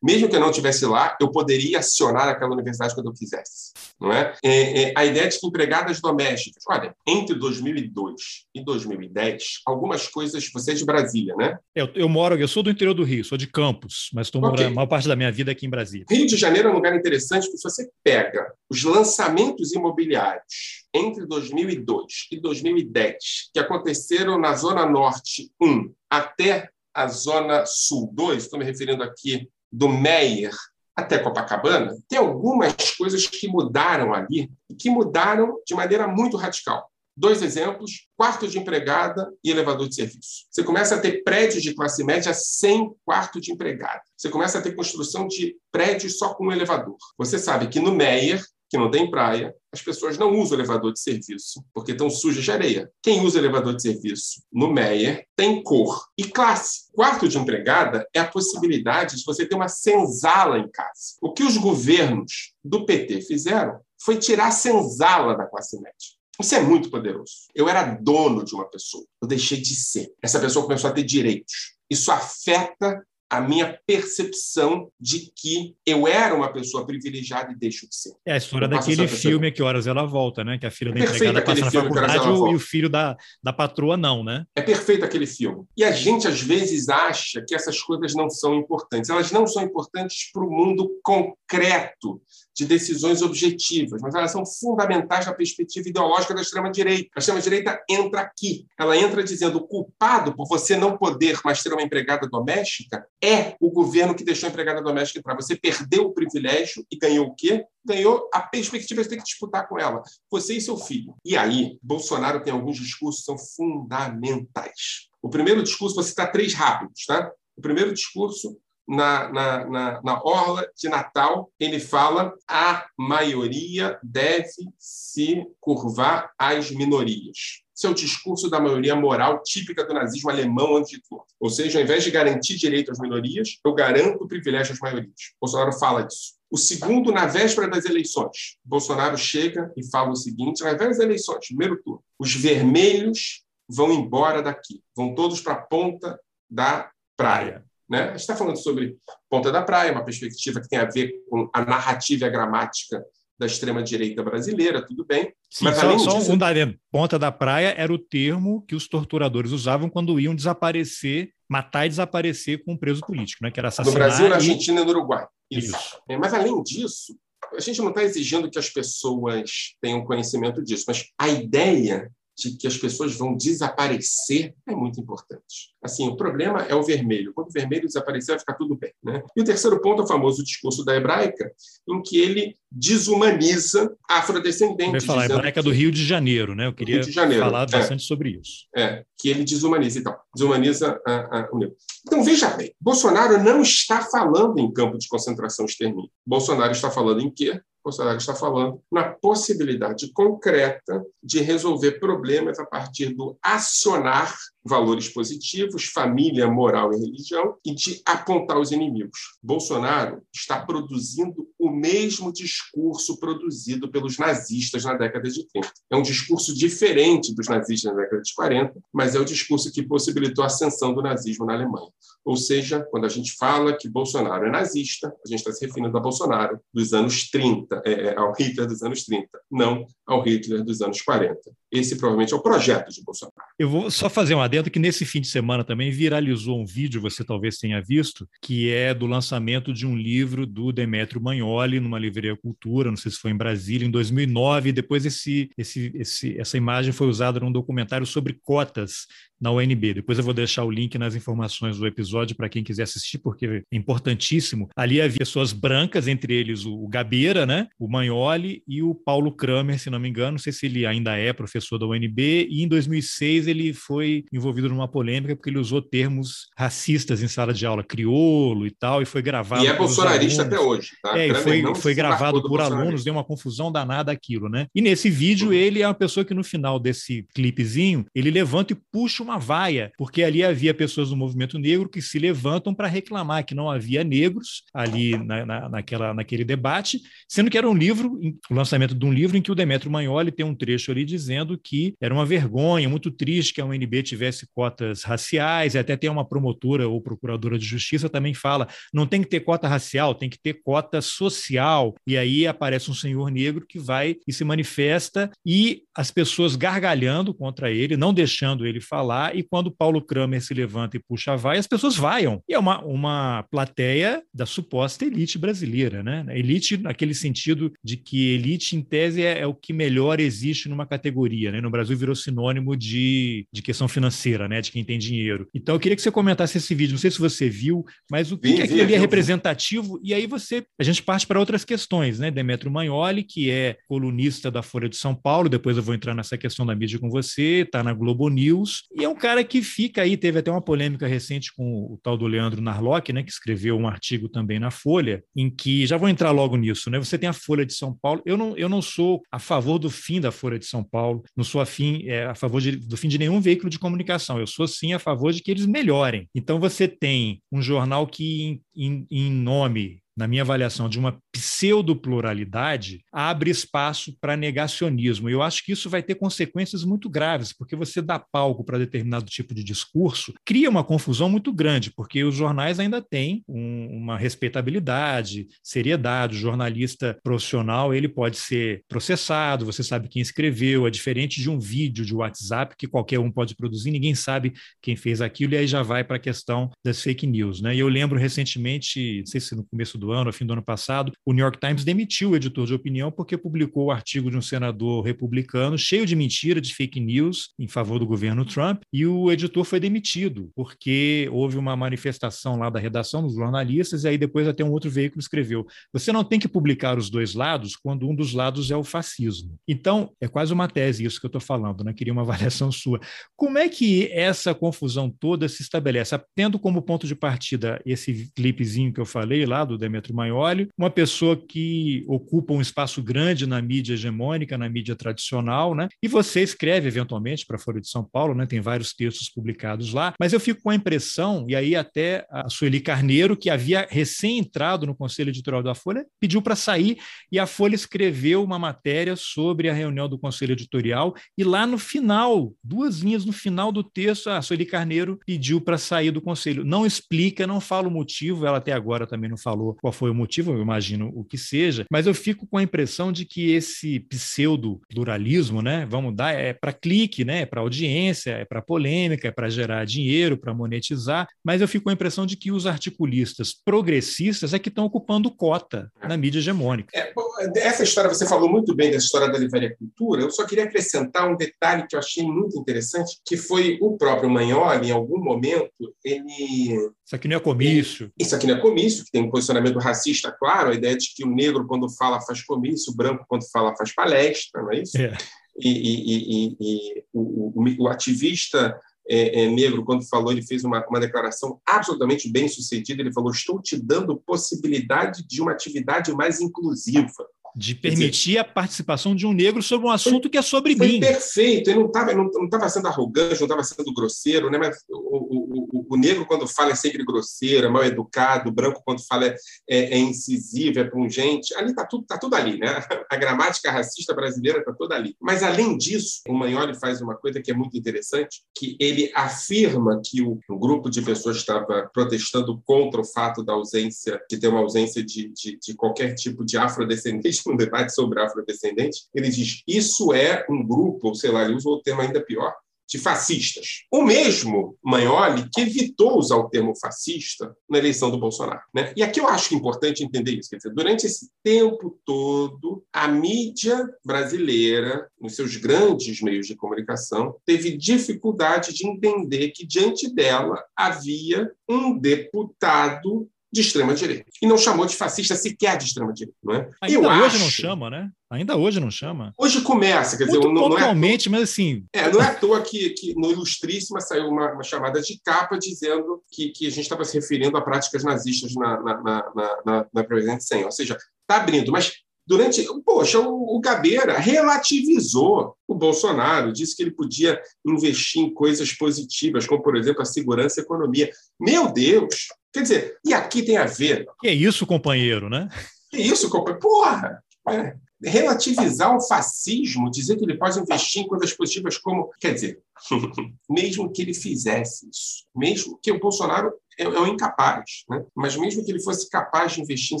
Mesmo que eu não estivesse lá, eu poderia acionar aquela universidade quando eu quisesse. Não é? É, é, a ideia de que empregadas domésticas, olha, entre 2002 e 2010, algumas coisas. Você é de Brasília, né? Eu, eu moro, eu sou do interior do Rio, sou de Campos, mas estou okay. morando a maior parte da minha vida aqui em Brasília. Rio de Janeiro é um lugar interessante porque se você pega os lançamentos imobiliários entre 2002 e 2010, que aconteceram na Zona Norte 1 até a Zona Sul 2, estou me referindo aqui do Meyer até Copacabana, tem algumas coisas que mudaram ali e que mudaram de maneira muito radical. Dois exemplos: quarto de empregada e elevador de serviço. Você começa a ter prédios de classe média sem quarto de empregada. Você começa a ter construção de prédios só com um elevador. Você sabe que no Meyer que não tem praia, as pessoas não usam elevador de serviço, porque estão sujas de areia. Quem usa elevador de serviço no Meyer tem cor e classe. Quarto de empregada é a possibilidade de você ter uma senzala em casa. O que os governos do PT fizeram foi tirar a senzala da classe média. Isso é muito poderoso. Eu era dono de uma pessoa, eu deixei de ser. Essa pessoa começou a ter direitos. Isso afeta a minha percepção de que eu era uma pessoa privilegiada e deixo de ser. É a história daquele filme Que Horas Ela Volta, né? Que a filha da empregada passa na faculdade e o filho da, da patroa não, né? É perfeito aquele filme. E a gente, às vezes, acha que essas coisas não são importantes. Elas não são importantes para o mundo concreto de decisões objetivas, mas elas são fundamentais na perspectiva ideológica da extrema-direita. A extrema-direita entra aqui. Ela entra dizendo o culpado por você não poder mais ter uma empregada doméstica é o governo que deixou a empregada doméstica entrar. Você perdeu o privilégio e ganhou o quê? Ganhou a perspectiva de ter que disputar com ela, você e seu filho. E aí, Bolsonaro tem alguns discursos que são fundamentais. O primeiro discurso, vou citar três rápidos, tá? O primeiro discurso na, na, na, na, orla de Natal, ele fala a maioria deve se curvar às minorias. Esse é o discurso da maioria moral típica do nazismo alemão antes de tudo. Ou seja, ao invés de garantir direito às minorias, eu garanto privilégio às maiorias. Bolsonaro fala disso. O segundo, na véspera das eleições. Bolsonaro chega e fala o seguinte: na véspera das eleições, primeiro turno, os vermelhos vão embora daqui, vão todos para a ponta da praia. Né? A gente está falando sobre Ponta da Praia, uma perspectiva que tem a ver com a narrativa e a gramática da extrema-direita brasileira, tudo bem. Sim, mas, só, além só disso... um Ponta da Praia era o termo que os torturadores usavam quando iam desaparecer, matar e desaparecer com um preso político, né? que era assassinar. No Brasil, na Argentina e no Uruguai. Isso. Isso. É, mas, além disso, a gente não está exigindo que as pessoas tenham conhecimento disso, mas a ideia de que as pessoas vão desaparecer é muito importante. Assim, o problema é o vermelho. Quando o vermelho desaparecer, vai ficar tudo bem. Né? E o terceiro ponto é o famoso discurso da hebraica, em que ele desumaniza afrodescendentes. Vai falar, a hebraica que... do Rio de Janeiro, né? Eu queria falar é. bastante é, sobre isso. É, que ele desumaniza, então, desumaniza a, a, o negro. Então, veja bem, Bolsonaro não está falando em campo de concentração extermínio. Bolsonaro está falando em quê? Bolsonaro está falando na possibilidade concreta de resolver problemas a partir do acionar valores positivos, família, moral e religião, e de apontar os inimigos. Bolsonaro está produzindo o mesmo discurso produzido pelos nazistas na década de 30. É um discurso diferente dos nazistas na década de 40, mas é o discurso que possibilitou a ascensão do nazismo na Alemanha. Ou seja, quando a gente fala que Bolsonaro é nazista, a gente está se referindo a Bolsonaro dos anos 30, é, é, ao Hitler dos anos 30, não ao Hitler dos anos 40. Esse provavelmente é o projeto de Bolsonaro. Eu vou só fazer um adendo que nesse fim de semana também viralizou um vídeo, você talvez tenha visto, que é do lançamento de um livro do Demetrio Magnoli numa livraria Cultura, não sei se foi em Brasília, em 2009. E depois esse, esse, esse, essa imagem foi usada num documentário sobre cotas na UNB. Depois eu vou deixar o link nas informações do episódio para quem quiser assistir, porque é importantíssimo. Ali havia pessoas brancas, entre eles o Gabeira, né? o Magnoli e o Paulo Kramer, se não me engano. Não sei se ele ainda é professor da UNB. E em 2006 ele foi envolvido numa polêmica porque ele usou termos racistas em sala de aula, crioulo e tal, e foi gravado. E é bolsonarista até hoje. Tá? É, e foi, foi gravado por alunos, deu uma confusão danada aquilo, né? E nesse vídeo uhum. ele é uma pessoa que no final desse clipezinho ele levanta e puxa uma vaia, porque ali havia pessoas do movimento negro que se levantam para reclamar que não havia negros ali na, na, naquela, naquele debate, sendo que era um livro, o lançamento de um livro em que o Demetrio Magnoli tem um trecho ali dizendo que era uma vergonha, muito triste que a UNB tivesse cotas raciais, e até tem uma promotora ou procuradora de justiça também fala, não tem que ter cota racial, tem que ter cota social, e aí aparece um senhor negro que vai e se manifesta, e as pessoas gargalhando contra ele, não deixando ele falar, e quando Paulo Kramer se levanta e puxa a vai, as pessoas vaiam. E é uma, uma plateia da suposta elite brasileira, né? Elite naquele sentido de que elite, em tese, é, é o que melhor existe numa categoria, né? No Brasil virou sinônimo de, de questão financeira, né? De quem tem dinheiro. Então eu queria que você comentasse esse vídeo, não sei se você viu, mas o que, vi, que aquilo ali é representativo, e aí você, a gente parte para outras questões, né? Demetrio Magnoli, que é colunista da Folha de São Paulo, depois eu vou entrar nessa questão da mídia com você, está na Globo News, e é um cara que fica aí, teve até uma polêmica recente com o tal do Leandro Narlock, né, que escreveu um artigo também na Folha, em que, já vou entrar logo nisso, né, você tem a Folha de São Paulo, eu não, eu não sou a favor do fim da Folha de São Paulo, não sou afim, é, a favor de, do fim de nenhum veículo de comunicação, eu sou sim a favor de que eles melhorem. Então você tem um jornal que, em, em nome na minha avaliação, de uma pseudo-pluralidade, abre espaço para negacionismo. E eu acho que isso vai ter consequências muito graves, porque você dá palco para determinado tipo de discurso, cria uma confusão muito grande, porque os jornais ainda têm um, uma respeitabilidade, seriedade. O jornalista profissional ele pode ser processado, você sabe quem escreveu, é diferente de um vídeo de WhatsApp que qualquer um pode produzir, ninguém sabe quem fez aquilo, e aí já vai para a questão das fake news. Né? E eu lembro recentemente, não sei se no começo do ano, fim do ano passado, o New York Times demitiu o editor de opinião porque publicou o artigo de um senador republicano cheio de mentira, de fake news em favor do governo Trump, e o editor foi demitido porque houve uma manifestação lá da redação dos jornalistas, e aí depois até um outro veículo escreveu: você não tem que publicar os dois lados quando um dos lados é o fascismo. Então, é quase uma tese isso que eu estou falando, né? Queria uma <laughs> avaliação sua. Como é que essa confusão toda se estabelece? Tendo como ponto de partida esse clipezinho que eu falei lá do Demetrio Maioli, uma pessoa que ocupa um espaço grande na mídia hegemônica, na mídia tradicional, né? E você escreve eventualmente para a Folha de São Paulo, né? Tem vários textos publicados lá, mas eu fico com a impressão, e aí até a Sueli Carneiro, que havia recém entrado no Conselho Editorial da Folha, pediu para sair e a Folha escreveu uma matéria sobre a reunião do Conselho Editorial e lá no final, duas linhas no final do texto, a Sueli Carneiro pediu para sair do Conselho. Não explica, não fala o motivo, ela até agora também não falou qual foi o motivo, eu imagino o que seja, mas eu fico com a impressão de que esse pseudo-pluralismo, né, vamos dar, é para clique, né, é para audiência, é para polêmica, é para gerar dinheiro, para monetizar, mas eu fico com a impressão de que os articulistas progressistas é que estão ocupando cota na mídia hegemônica. É, essa história, você falou muito bem dessa história da livraria cultura, eu só queria acrescentar um detalhe que eu achei muito interessante, que foi o próprio Magnoli, em algum momento, ele... Isso aqui não é comício. Isso aqui não é comício, que tem um posicionamento racista, claro, a ideia de que o negro, quando fala, faz comício, o branco, quando fala, faz palestra, não é isso? É. E, e, e, e o, o, o ativista é, é, negro, quando falou, ele fez uma, uma declaração absolutamente bem sucedida. Ele falou: Estou te dando possibilidade de uma atividade mais inclusiva de permitir dizer, a participação de um negro sobre um assunto foi, que é sobre foi mim. perfeito, ele não estava não, não sendo arrogante, não estava sendo grosseiro, né? mas o, o, o, negro, quando fala, é sempre grosseiro, é mal educado, o branco, quando fala, é, é, é incisivo, é pungente. Ali está tudo, tá tudo ali, né? <laughs> A gramática racista brasileira está toda ali. Mas, além disso, o Magnoli faz uma coisa que é muito interessante, que ele afirma que o, o grupo de pessoas estava protestando contra o fato da ausência, de ter uma ausência de, de, de qualquer tipo de afrodescendente um debate sobre afrodescendentes, ele diz isso é um grupo, ou sei lá, ele usa o termo ainda pior, de fascistas. O mesmo Magnoli que evitou usar o termo fascista na eleição do Bolsonaro. Né? E aqui eu acho importante entender isso. Quer dizer, durante esse tempo todo, a mídia brasileira, nos seus grandes meios de comunicação, teve dificuldade de entender que diante dela havia um deputado de extrema-direita. E não chamou de fascista sequer de extrema-direita. Não é? Ainda Eu hoje acho... não chama, né? Ainda hoje não chama. Hoje começa, quer Muito dizer, não, pontualmente, não é mas assim. É, não é à toa que, que no Ilustríssima saiu uma, uma chamada de capa dizendo que, que a gente estava se referindo a práticas nazistas na, na, na, na, na Presidente 100. Ou seja, está abrindo, mas durante. Poxa, o, o Gabeira relativizou o Bolsonaro, disse que ele podia investir em coisas positivas, como, por exemplo, a segurança e a economia. Meu Deus! Quer dizer, e aqui tem a ver. Que é isso, companheiro, né? Que isso, companheiro? Porra! É, relativizar o fascismo, dizer que ele pode investir em coisas positivas como. Quer dizer, <laughs> mesmo que ele fizesse isso, mesmo que o Bolsonaro é, é um incapaz, né? mas mesmo que ele fosse capaz de investir em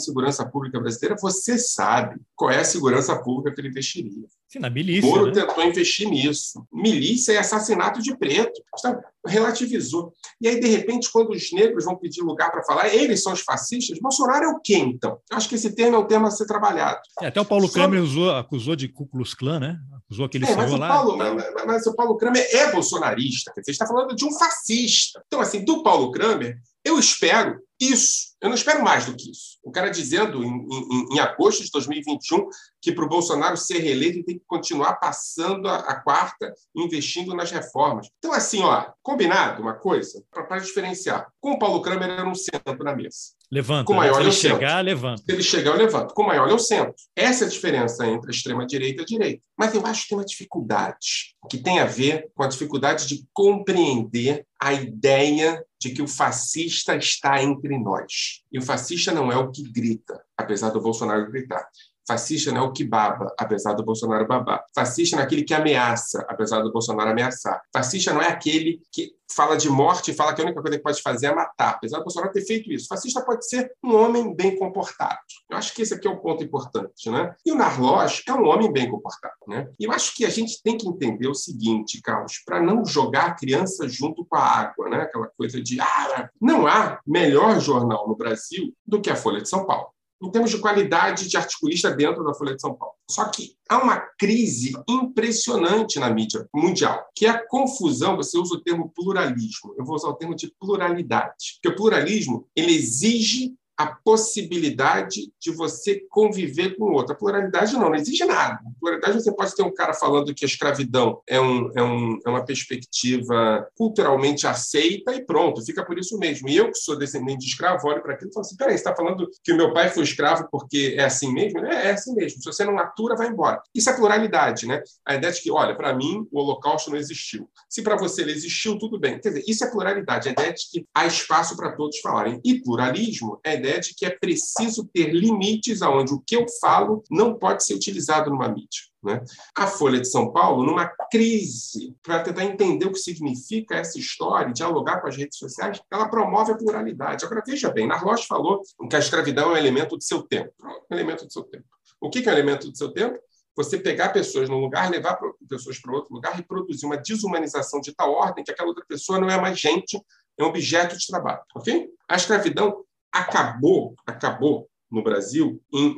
segurança pública brasileira, você sabe qual é a segurança pública que ele investiria. Sim, na milícia. Moro né? tentou investir nisso. Milícia e assassinato de preto. Sabe? Relativizou. E aí, de repente, quando os negros vão pedir lugar para falar, eles são os fascistas, Bolsonaro é o quê, então? Eu acho que esse termo é o termo a ser trabalhado. É, até o Paulo Sobre... Kramer usou, acusou de Ku Klux Klan, né? Acusou aquele é, mas lá. Paulo, mas, mas, o Paulo Kramer é bolsonarista. Você está falando de um fascista. Então, assim, do Paulo Kramer, eu espero isso. Eu não espero mais do que isso. O cara dizendo em, em, em agosto de 2021 que para o Bolsonaro ser reeleito ele tem que continuar passando a, a, quarta, investindo nas reformas. Então, assim, ó, combinado uma coisa, para diferenciar. Com o Paulo Kramer, eu não sento na mesa. Levanta. Com maior Se ele o centro. chegar, levanta. Se ele chegar, eu levanto. Com maior é o centro. Essa é a diferença entre a extrema-direita e a direita. Mas eu acho que tem uma dificuldade que tem a ver com a dificuldade de compreender a ideia de que o fascista está entre nós. E o fascista não é o que grita, apesar do Bolsonaro gritar. Fascista não é o que baba, apesar do Bolsonaro babar. Fascista não é aquele que ameaça, apesar do Bolsonaro ameaçar. Fascista não é aquele que fala de morte e fala que a única coisa que pode fazer é matar, apesar do Bolsonaro ter feito isso. Fascista pode ser um homem bem comportado. Eu acho que esse aqui é o ponto importante. Né? E o Narloch é um homem bem comportado. Né? E eu acho que a gente tem que entender o seguinte, Carlos, para não jogar a criança junto com a água, né? aquela coisa de ah, não há melhor jornal no Brasil do que a Folha de São Paulo em termos de qualidade de articulista dentro da Folha de São Paulo. Só que há uma crise impressionante na mídia mundial, que é a confusão, você usa o termo pluralismo, eu vou usar o termo de pluralidade, porque o pluralismo ele exige a possibilidade de você conviver com o outro. A pluralidade não, não exige nada. Pluralidade você pode ter um cara falando que a escravidão é, um, é, um, é uma perspectiva culturalmente aceita e pronto, fica por isso mesmo. E eu que sou descendente de escravo, olho para aquilo e falo assim, peraí, você está falando que o meu pai foi escravo porque é assim mesmo? É, é assim mesmo. Se você não atura, vai embora. Isso é pluralidade, né? A ideia de que, olha, para mim o holocausto não existiu. Se para você ele existiu, tudo bem. Quer dizer, isso é pluralidade, a ideia de que há espaço para todos falarem. E pluralismo é ideia de que é preciso ter limites aonde o que eu falo não pode ser utilizado numa mídia. Né? A Folha de São Paulo, numa crise, para tentar entender o que significa essa história, dialogar com as redes sociais, ela promove a pluralidade. Agora, veja bem, Narloch falou que a escravidão é um elemento do seu tempo. Um elemento do seu tempo. O que é um elemento do seu tempo? Você pegar pessoas num lugar, levar pessoas para outro lugar e produzir uma desumanização de tal ordem que aquela outra pessoa não é mais gente, é um objeto de trabalho. Ok? A escravidão acabou, acabou no Brasil em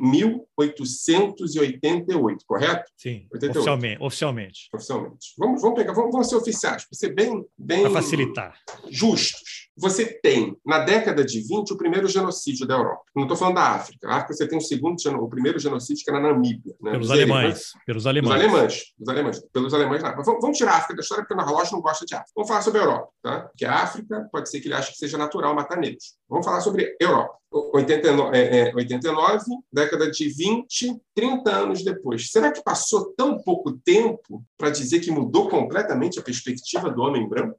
1888, correto? Sim, 88. oficialmente. Oficialmente. oficialmente. Vamos, vamos pegar, vamos, vamos ser oficiais, para ser bem, bem facilitar. justos. Você tem, na década de 20, o primeiro genocídio da Europa. Não estou falando da África. A África você tem o segundo, o primeiro genocídio que era na Namíbia. Né? Pelos alemães. Pelos alemães. Pelos alemães. Pelos alemães. Pelos alemães. Mas vamos, tirar a África da história, porque o Narloch não gosta de África. Vamos falar sobre a Europa. Tá? Porque a África pode ser que ele ache que seja natural matar negros. Vamos falar sobre Europa. 89, é, 89, década de 20, 30 anos depois. Será que passou tão pouco tempo para dizer que mudou completamente a perspectiva do homem branco?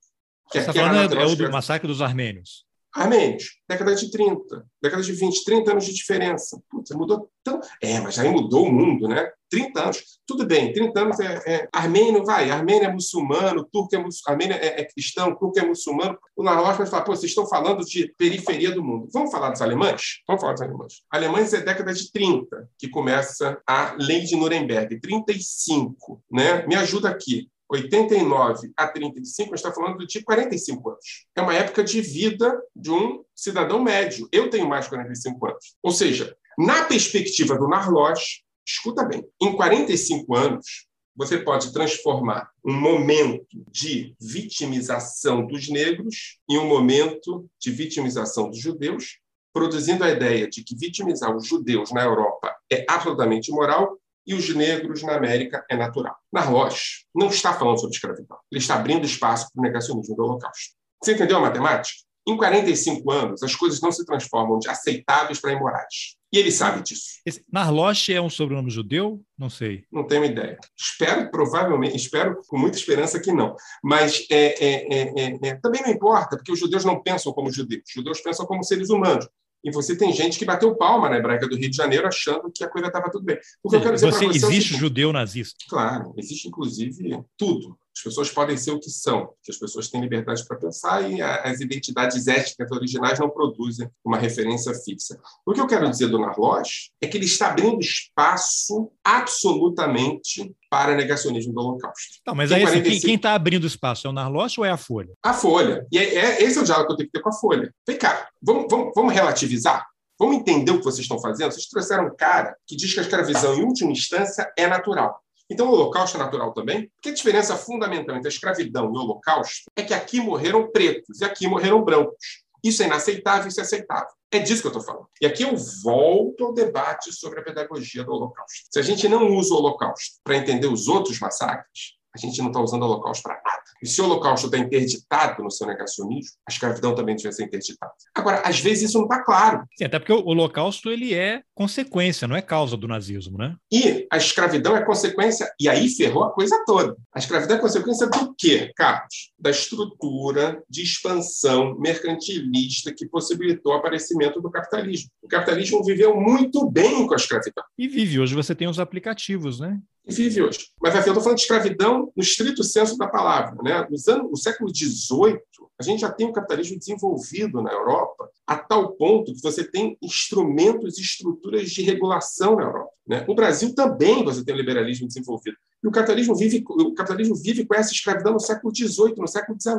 Que Você está falando é, é o do massacre dos armênios. Armênios, década de 30, década de 20, 30 anos de diferença. Putz, mudou tão. É, mas aí mudou o mundo, né? 30 anos. Tudo bem, 30 anos é. é... Armênio, vai, Armênio é muçulmano, turco é, mus... Armênio é, é cristão, turco é muçulmano. O Narloch vai falar, pô, vocês estão falando de periferia do mundo. Vamos falar dos alemães? Vamos falar dos alemães. Alemães é década de 30, que começa a Lei de Nuremberg, 35, né? Me ajuda aqui. 89 a 35, a gente está falando de 45 anos. É uma época de vida de um cidadão médio. Eu tenho mais de 45 anos. Ou seja, na perspectiva do Narloch, escuta bem, em 45 anos, você pode transformar um momento de vitimização dos negros em um momento de vitimização dos judeus, produzindo a ideia de que vitimizar os judeus na Europa é absolutamente imoral e os negros na América é natural. Narloch não está falando sobre escravidão. Ele está abrindo espaço para o negacionismo do Holocausto. Você entendeu a matemática? Em 45 anos, as coisas não se transformam de aceitáveis para imorais. E ele sabe disso. Esse Narloch é um sobrenome judeu? Não sei. Não tenho ideia. Espero, provavelmente, espero com muita esperança que não. Mas é, é, é, é também não importa, porque os judeus não pensam como judeus. Os judeus pensam como seres humanos. E você tem gente que bateu palma na hebraica do Rio de Janeiro achando que a coisa estava tudo bem. O que eu quero dizer você, você existe é judeu nazista? Claro, existe inclusive tudo. As pessoas podem ser o que são, que as pessoas têm liberdade para pensar e as identidades étnicas originais não produzem uma referência fixa. O que eu quero dizer do Narloch é que ele está abrindo espaço absolutamente para negacionismo do Holocausto. Não, mas aí, 45... assim, quem está abrindo espaço é o Narloch ou é a Folha? A Folha. E é, é, esse é o diálogo que eu tenho que ter com a Folha. Vem cá, vamos, vamos, vamos relativizar? Vamos entender o que vocês estão fazendo? Vocês trouxeram um cara que diz que a escravidão, em última instância, é natural. Então, o Holocausto é natural também? Porque a diferença fundamental entre a escravidão e o Holocausto é que aqui morreram pretos e aqui morreram brancos. Isso é inaceitável, isso é aceitável. É disso que eu estou falando. E aqui eu volto ao debate sobre a pedagogia do Holocausto. Se a gente não usa o Holocausto para entender os outros massacres, a gente não está usando o holocausto para nada. E se o holocausto está interditado no seu negacionismo, a escravidão também devia ser interditada. Agora, às vezes isso não está claro. Sim, até porque o holocausto ele é consequência, não é causa do nazismo, né? E a escravidão é consequência, e aí ferrou a coisa toda. A escravidão é consequência do quê, Carlos? Da estrutura de expansão mercantilista que possibilitou o aparecimento do capitalismo. O capitalismo viveu muito bem com a escravidão. E vive. Hoje você tem os aplicativos, né? e vive hoje. Mas eu estou falando de escravidão no estrito senso da palavra. Né? Nos anos, no século XVIII, a gente já tem um capitalismo desenvolvido na Europa a tal ponto que você tem instrumentos e estruturas de regulação na Europa. Né? No Brasil também você tem o liberalismo desenvolvido. E o capitalismo vive, o capitalismo vive com essa escravidão no século XVIII, no século XIX.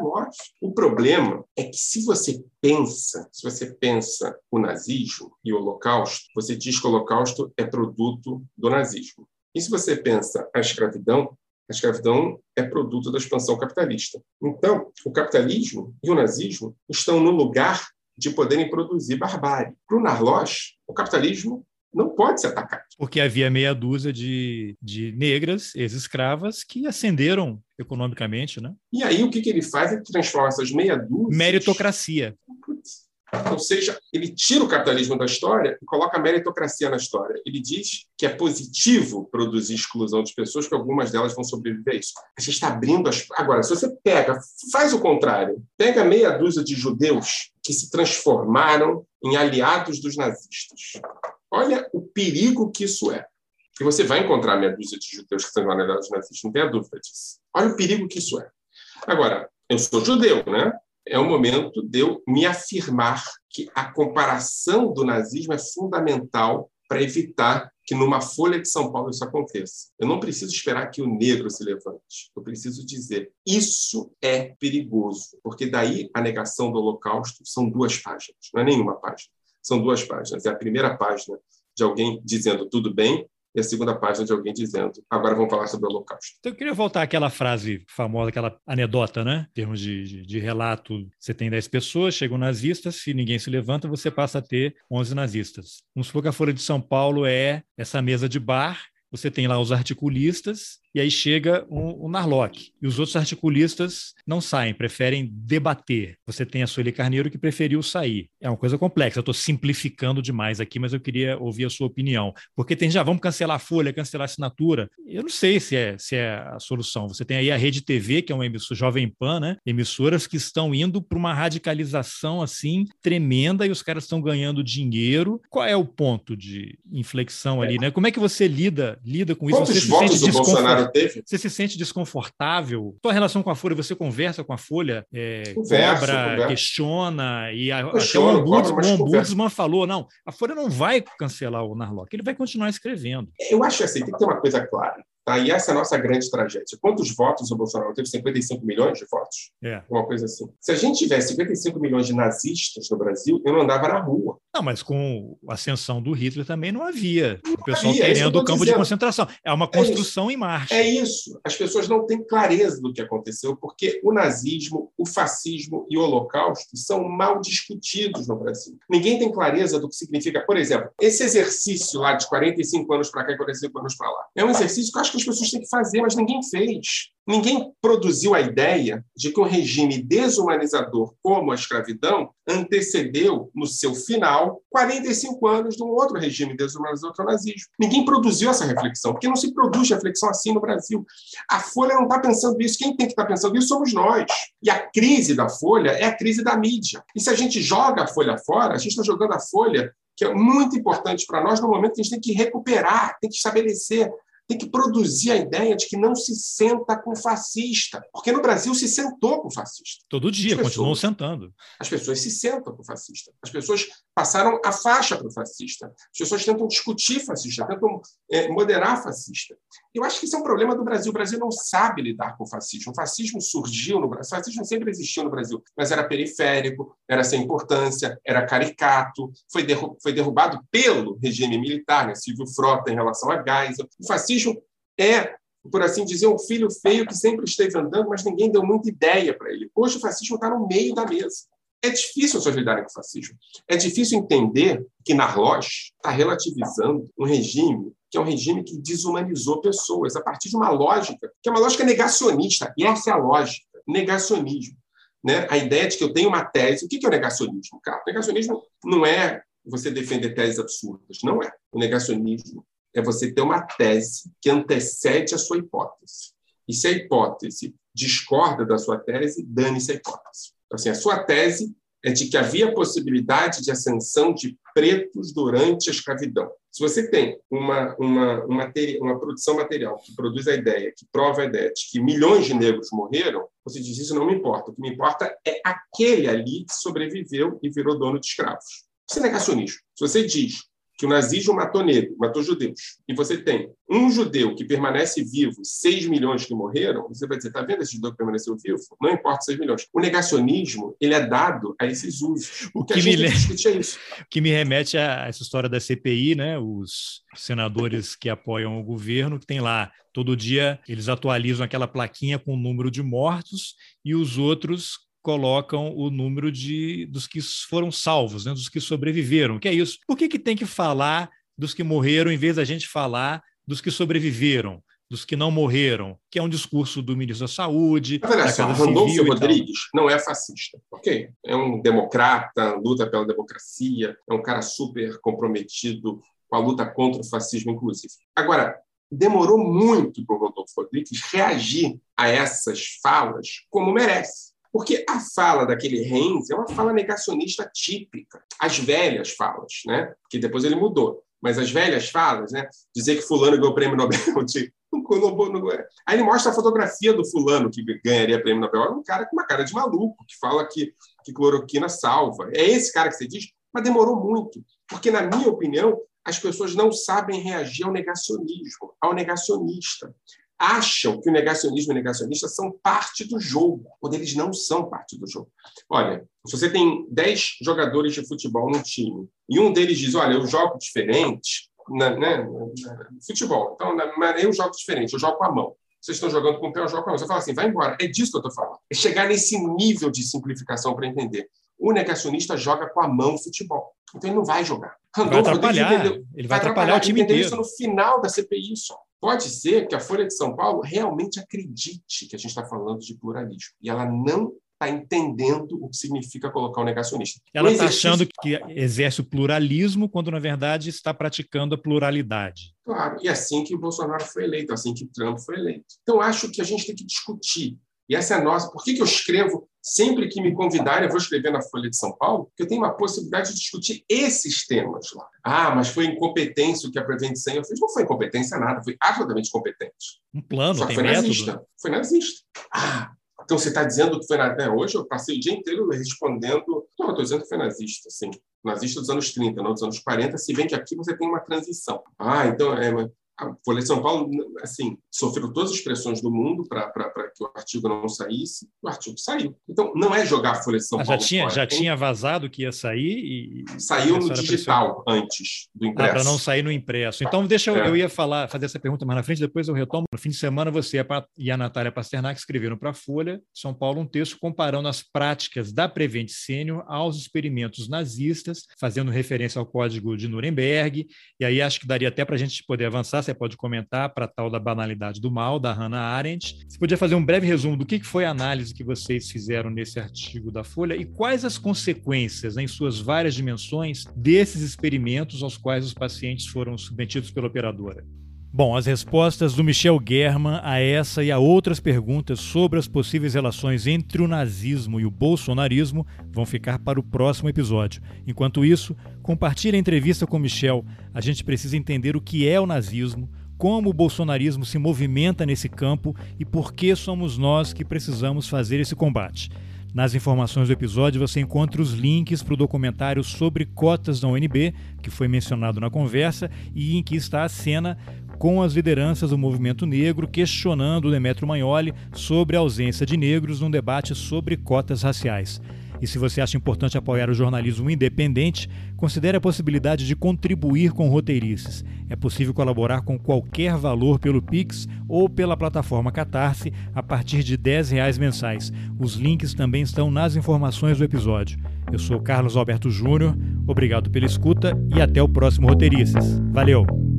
O problema é que se você pensa, se você pensa o nazismo e o holocausto, você diz que o holocausto é produto do nazismo. E se você pensa a escravidão, a escravidão é produto da expansão capitalista. Então, o capitalismo e o nazismo estão no lugar de poderem produzir barbárie. Para o Narloch, o capitalismo não pode ser atacado. Porque havia meia dúzia de, de negras, ex-escravas, que ascenderam economicamente, né? E aí o que, que ele faz? Ele transforma essas meia dúzia... Meritocracia. Putz, ou seja, ele tira o capitalismo da história e coloca a meritocracia na história. Ele diz que é positivo produzir exclusão de pessoas, que algumas delas vão sobreviver a isso. A gente está abrindo as. Agora, se você pega, faz o contrário, pega meia dúzia de judeus que se transformaram em aliados dos nazistas. Olha o perigo que isso é. E você vai encontrar meia dúzia de judeus que são aliados dos nazistas, não tenha dúvida disso. Olha o perigo que isso é. Agora, eu sou judeu, né? É o momento de eu me afirmar que a comparação do nazismo é fundamental para evitar que numa Folha de São Paulo isso aconteça. Eu não preciso esperar que o negro se levante. Eu preciso dizer, isso é perigoso, porque daí a negação do Holocausto são duas páginas, não é nenhuma página. São duas páginas. É a primeira página de alguém dizendo tudo bem e a segunda página de alguém dizendo agora vamos falar sobre o Holocausto. Então, eu queria voltar àquela frase famosa, aquela anedota, né? Em termos de, de, de relato, você tem 10 pessoas, chegam nazistas, se ninguém se levanta, você passa a ter 11 nazistas. Vamos supor que a Folha de São Paulo é essa mesa de bar, você tem lá os articulistas, e aí chega o, o Narlock. E os outros articulistas não saem, preferem debater. Você tem a Sueli Carneiro que preferiu sair. É uma coisa complexa. Eu estou simplificando demais aqui, mas eu queria ouvir a sua opinião. Porque tem já, vamos cancelar a folha, cancelar a assinatura. Eu não sei se é, se é a solução. Você tem aí a Rede TV, que é uma emissora, Jovem Pan, né? Emissoras que estão indo para uma radicalização assim tremenda e os caras estão ganhando dinheiro. Qual é o ponto de inflexão ali, né? Como é que você lida, lida com isso? Quantos você votos o Bolsonaro teve? Você se sente desconfortável? Tua relação com a Folha, você conversa com a Folha, é, Converso, cobra, converso. questiona, e a, até o, ombuds, cobro, mas o ombudsman falou, não, a Folha não vai cancelar o Narlock, ele vai continuar escrevendo. Eu acho assim, tem que ter uma coisa clara. Tá? E essa é a nossa grande tragédia. Quantos votos o Bolsonaro teve? 55 milhões de votos? É. Uma coisa assim. Se a gente tivesse 55 milhões de nazistas no Brasil, eu não andava na rua. Não, mas com a ascensão do Hitler também não havia. O pessoal havia, é querendo o campo de dizendo. concentração. É uma construção em marcha. É isso. As pessoas não têm clareza do que aconteceu, porque o nazismo, o fascismo e o holocausto são mal discutidos no Brasil. Ninguém tem clareza do que significa. Por exemplo, esse exercício lá de 45 anos para cá e 45 anos para lá. É um exercício que eu acho que as pessoas têm que fazer, mas ninguém fez. Ninguém produziu a ideia de que um regime desumanizador como a escravidão antecedeu, no seu final, 45 anos de um outro regime desumanizador que é o nazismo. Ninguém produziu essa reflexão, porque não se produz reflexão assim no Brasil. A Folha não está pensando isso. Quem tem que estar pensando isso somos nós. E a crise da Folha é a crise da mídia. E se a gente joga a Folha fora, a gente está jogando a Folha, que é muito importante para nós, no momento que a gente tem que recuperar, tem que estabelecer tem que produzir a ideia de que não se senta com fascista. Porque no Brasil se sentou com fascista. Todo dia, As pessoas- continuam sentando. As pessoas se sentam com fascista. As pessoas passaram a faixa para o fascista. As pessoas tentam discutir fascista, tentam eh, moderar fascista. Eu acho que isso é um problema do Brasil. O Brasil não sabe lidar com o fascismo. O fascismo surgiu no Brasil. O fascismo sempre existiu no Brasil, mas era periférico, era sem importância, era caricato, foi, derru- foi derrubado pelo regime militar, né? Silvio Frota em relação a Geisel. O fascismo é, por assim dizer, um filho feio que sempre esteve andando, mas ninguém deu muita ideia para ele. Hoje o fascismo está no meio da mesa. É difícil pessoas lidarem com o fascismo. É difícil entender que Narloch está relativizando um regime que é um regime que desumanizou pessoas a partir de uma lógica, que é uma lógica negacionista. E essa é a lógica, negacionismo. Né? A ideia de que eu tenho uma tese. O que é o negacionismo, cara? O negacionismo não é você defender teses absurdas, não é. O negacionismo é você ter uma tese que antecede a sua hipótese. E se a hipótese discorda da sua tese, dane-se a hipótese. Então, assim, a sua tese é de que havia possibilidade de ascensão de pretos durante a escravidão. Se você tem uma, uma, uma, uma, produção material que produz a ideia, que prova a ideia de que milhões de negros morreram, você diz isso não me importa. O que me importa é aquele ali que sobreviveu e virou dono de escravos. Isso é negacionismo. Se você diz que o nazismo matou negros, matou judeus, e você tem um judeu que permanece vivo, 6 milhões que morreram, você vai dizer, está vendo esse judeu que permaneceu vivo? Não importa 6 milhões. O negacionismo, ele é dado a esses usos. O que, que me le... é isso. <laughs> que me remete a essa história da CPI, né? Os senadores que apoiam o governo, que tem lá, todo dia eles atualizam aquela plaquinha com o número de mortos e os outros colocam o número de dos que foram salvos, né, dos que sobreviveram. Que é isso? Por que, que tem que falar dos que morreram em vez da gente falar dos que sobreviveram? dos que não morreram, que é um discurso do ministro da Saúde. Mas olha só, Randolfo Rodrigues não é fascista, ok? É um democrata, luta pela democracia, é um cara super comprometido com a luta contra o fascismo, inclusive. Agora, demorou muito para o Rodolfo Rodrigues reagir a essas falas como merece. Porque a fala daquele Renz é uma fala negacionista típica. As velhas falas, né? que depois ele mudou. Mas as velhas falas, né? dizer que fulano ganhou o prêmio Nobel de... <laughs> Aí ele mostra a fotografia do fulano que ganharia prêmio Nobel. É um cara com uma cara de maluco, que fala que, que cloroquina salva. É esse cara que você diz? Mas demorou muito. Porque, na minha opinião, as pessoas não sabem reagir ao negacionismo, ao negacionista acham que o negacionismo e o negacionista são parte do jogo, quando eles não são parte do jogo. Olha, se você tem 10 jogadores de futebol no time e um deles diz: Olha, eu jogo diferente, na, né, na, futebol, então na, eu jogo diferente, eu jogo com a mão. Vocês estão jogando com o pé, eu jogo com a mão. Você fala assim: vai embora. É disso que eu estou falando. É chegar nesse nível de simplificação para entender. O negacionista joga com a mão futebol. Então ele não vai jogar. Randolfo vai atrapalhar. Ele vai, vai atrapalhar, atrapalhar o time inteiro. isso no final da CPI só. Pode ser que a Folha de São Paulo realmente acredite que a gente está falando de pluralismo. E ela não está entendendo o que significa colocar o negacionista. Ela está achando que exerce o pluralismo, quando, na verdade, está praticando a pluralidade. Claro, e assim que o Bolsonaro foi eleito, assim que Trump foi eleito. Então, acho que a gente tem que discutir e essa é a nossa. Por que, que eu escrevo, sempre que me convidarem, eu vou escrever na Folha de São Paulo? Porque eu tenho uma possibilidade de discutir esses temas lá. Ah, mas foi incompetência o que a Prevent Senior fez. Não foi incompetência nada, foi absolutamente competente. Um plano, Só tem foi método. nazista. Foi nazista. Ah, então você está dizendo que foi nazista? Hoje eu passei o dia inteiro respondendo. Não, estou dizendo que foi nazista, sim. Nazista dos anos 30, não dos anos 40, se bem que aqui você tem uma transição. Ah, então é a Folha de São Paulo, assim, sofreu todas as pressões do mundo para que o artigo não saísse, o artigo saiu. Então, não é jogar a Folha de São ah, Paulo. Já, tinha, fora, já tinha vazado que ia sair e. Saiu no digital antes do impresso. Ah, para não sair no impresso. Então, deixa eu, é. eu ia falar, fazer essa pergunta mais na frente, depois eu retomo. No fim de semana, você e a Natália Pasternak escreveram para a Folha São Paulo um texto comparando as práticas da Prevent Senior aos experimentos nazistas, fazendo referência ao Código de Nuremberg. E aí acho que daria até para a gente poder avançar você pode comentar para tal da banalidade do mal, da Hannah Arendt. Você podia fazer um breve resumo do que foi a análise que vocês fizeram nesse artigo da Folha e quais as consequências, né, em suas várias dimensões, desses experimentos aos quais os pacientes foram submetidos pela operadora? Bom, as respostas do Michel German a essa e a outras perguntas sobre as possíveis relações entre o nazismo e o bolsonarismo vão ficar para o próximo episódio. Enquanto isso, compartilhe a entrevista com Michel. A gente precisa entender o que é o nazismo, como o bolsonarismo se movimenta nesse campo e por que somos nós que precisamos fazer esse combate. Nas informações do episódio você encontra os links para o documentário sobre cotas da UNB, que foi mencionado na conversa, e em que está a cena com as lideranças do movimento negro questionando Demetrio Magnoli sobre a ausência de negros num debate sobre cotas raciais. E se você acha importante apoiar o jornalismo independente, considere a possibilidade de contribuir com roteirices. É possível colaborar com qualquer valor pelo Pix ou pela plataforma Catarse a partir de R$ reais mensais. Os links também estão nas informações do episódio. Eu sou Carlos Alberto Júnior, obrigado pela escuta e até o próximo Roteirices. Valeu!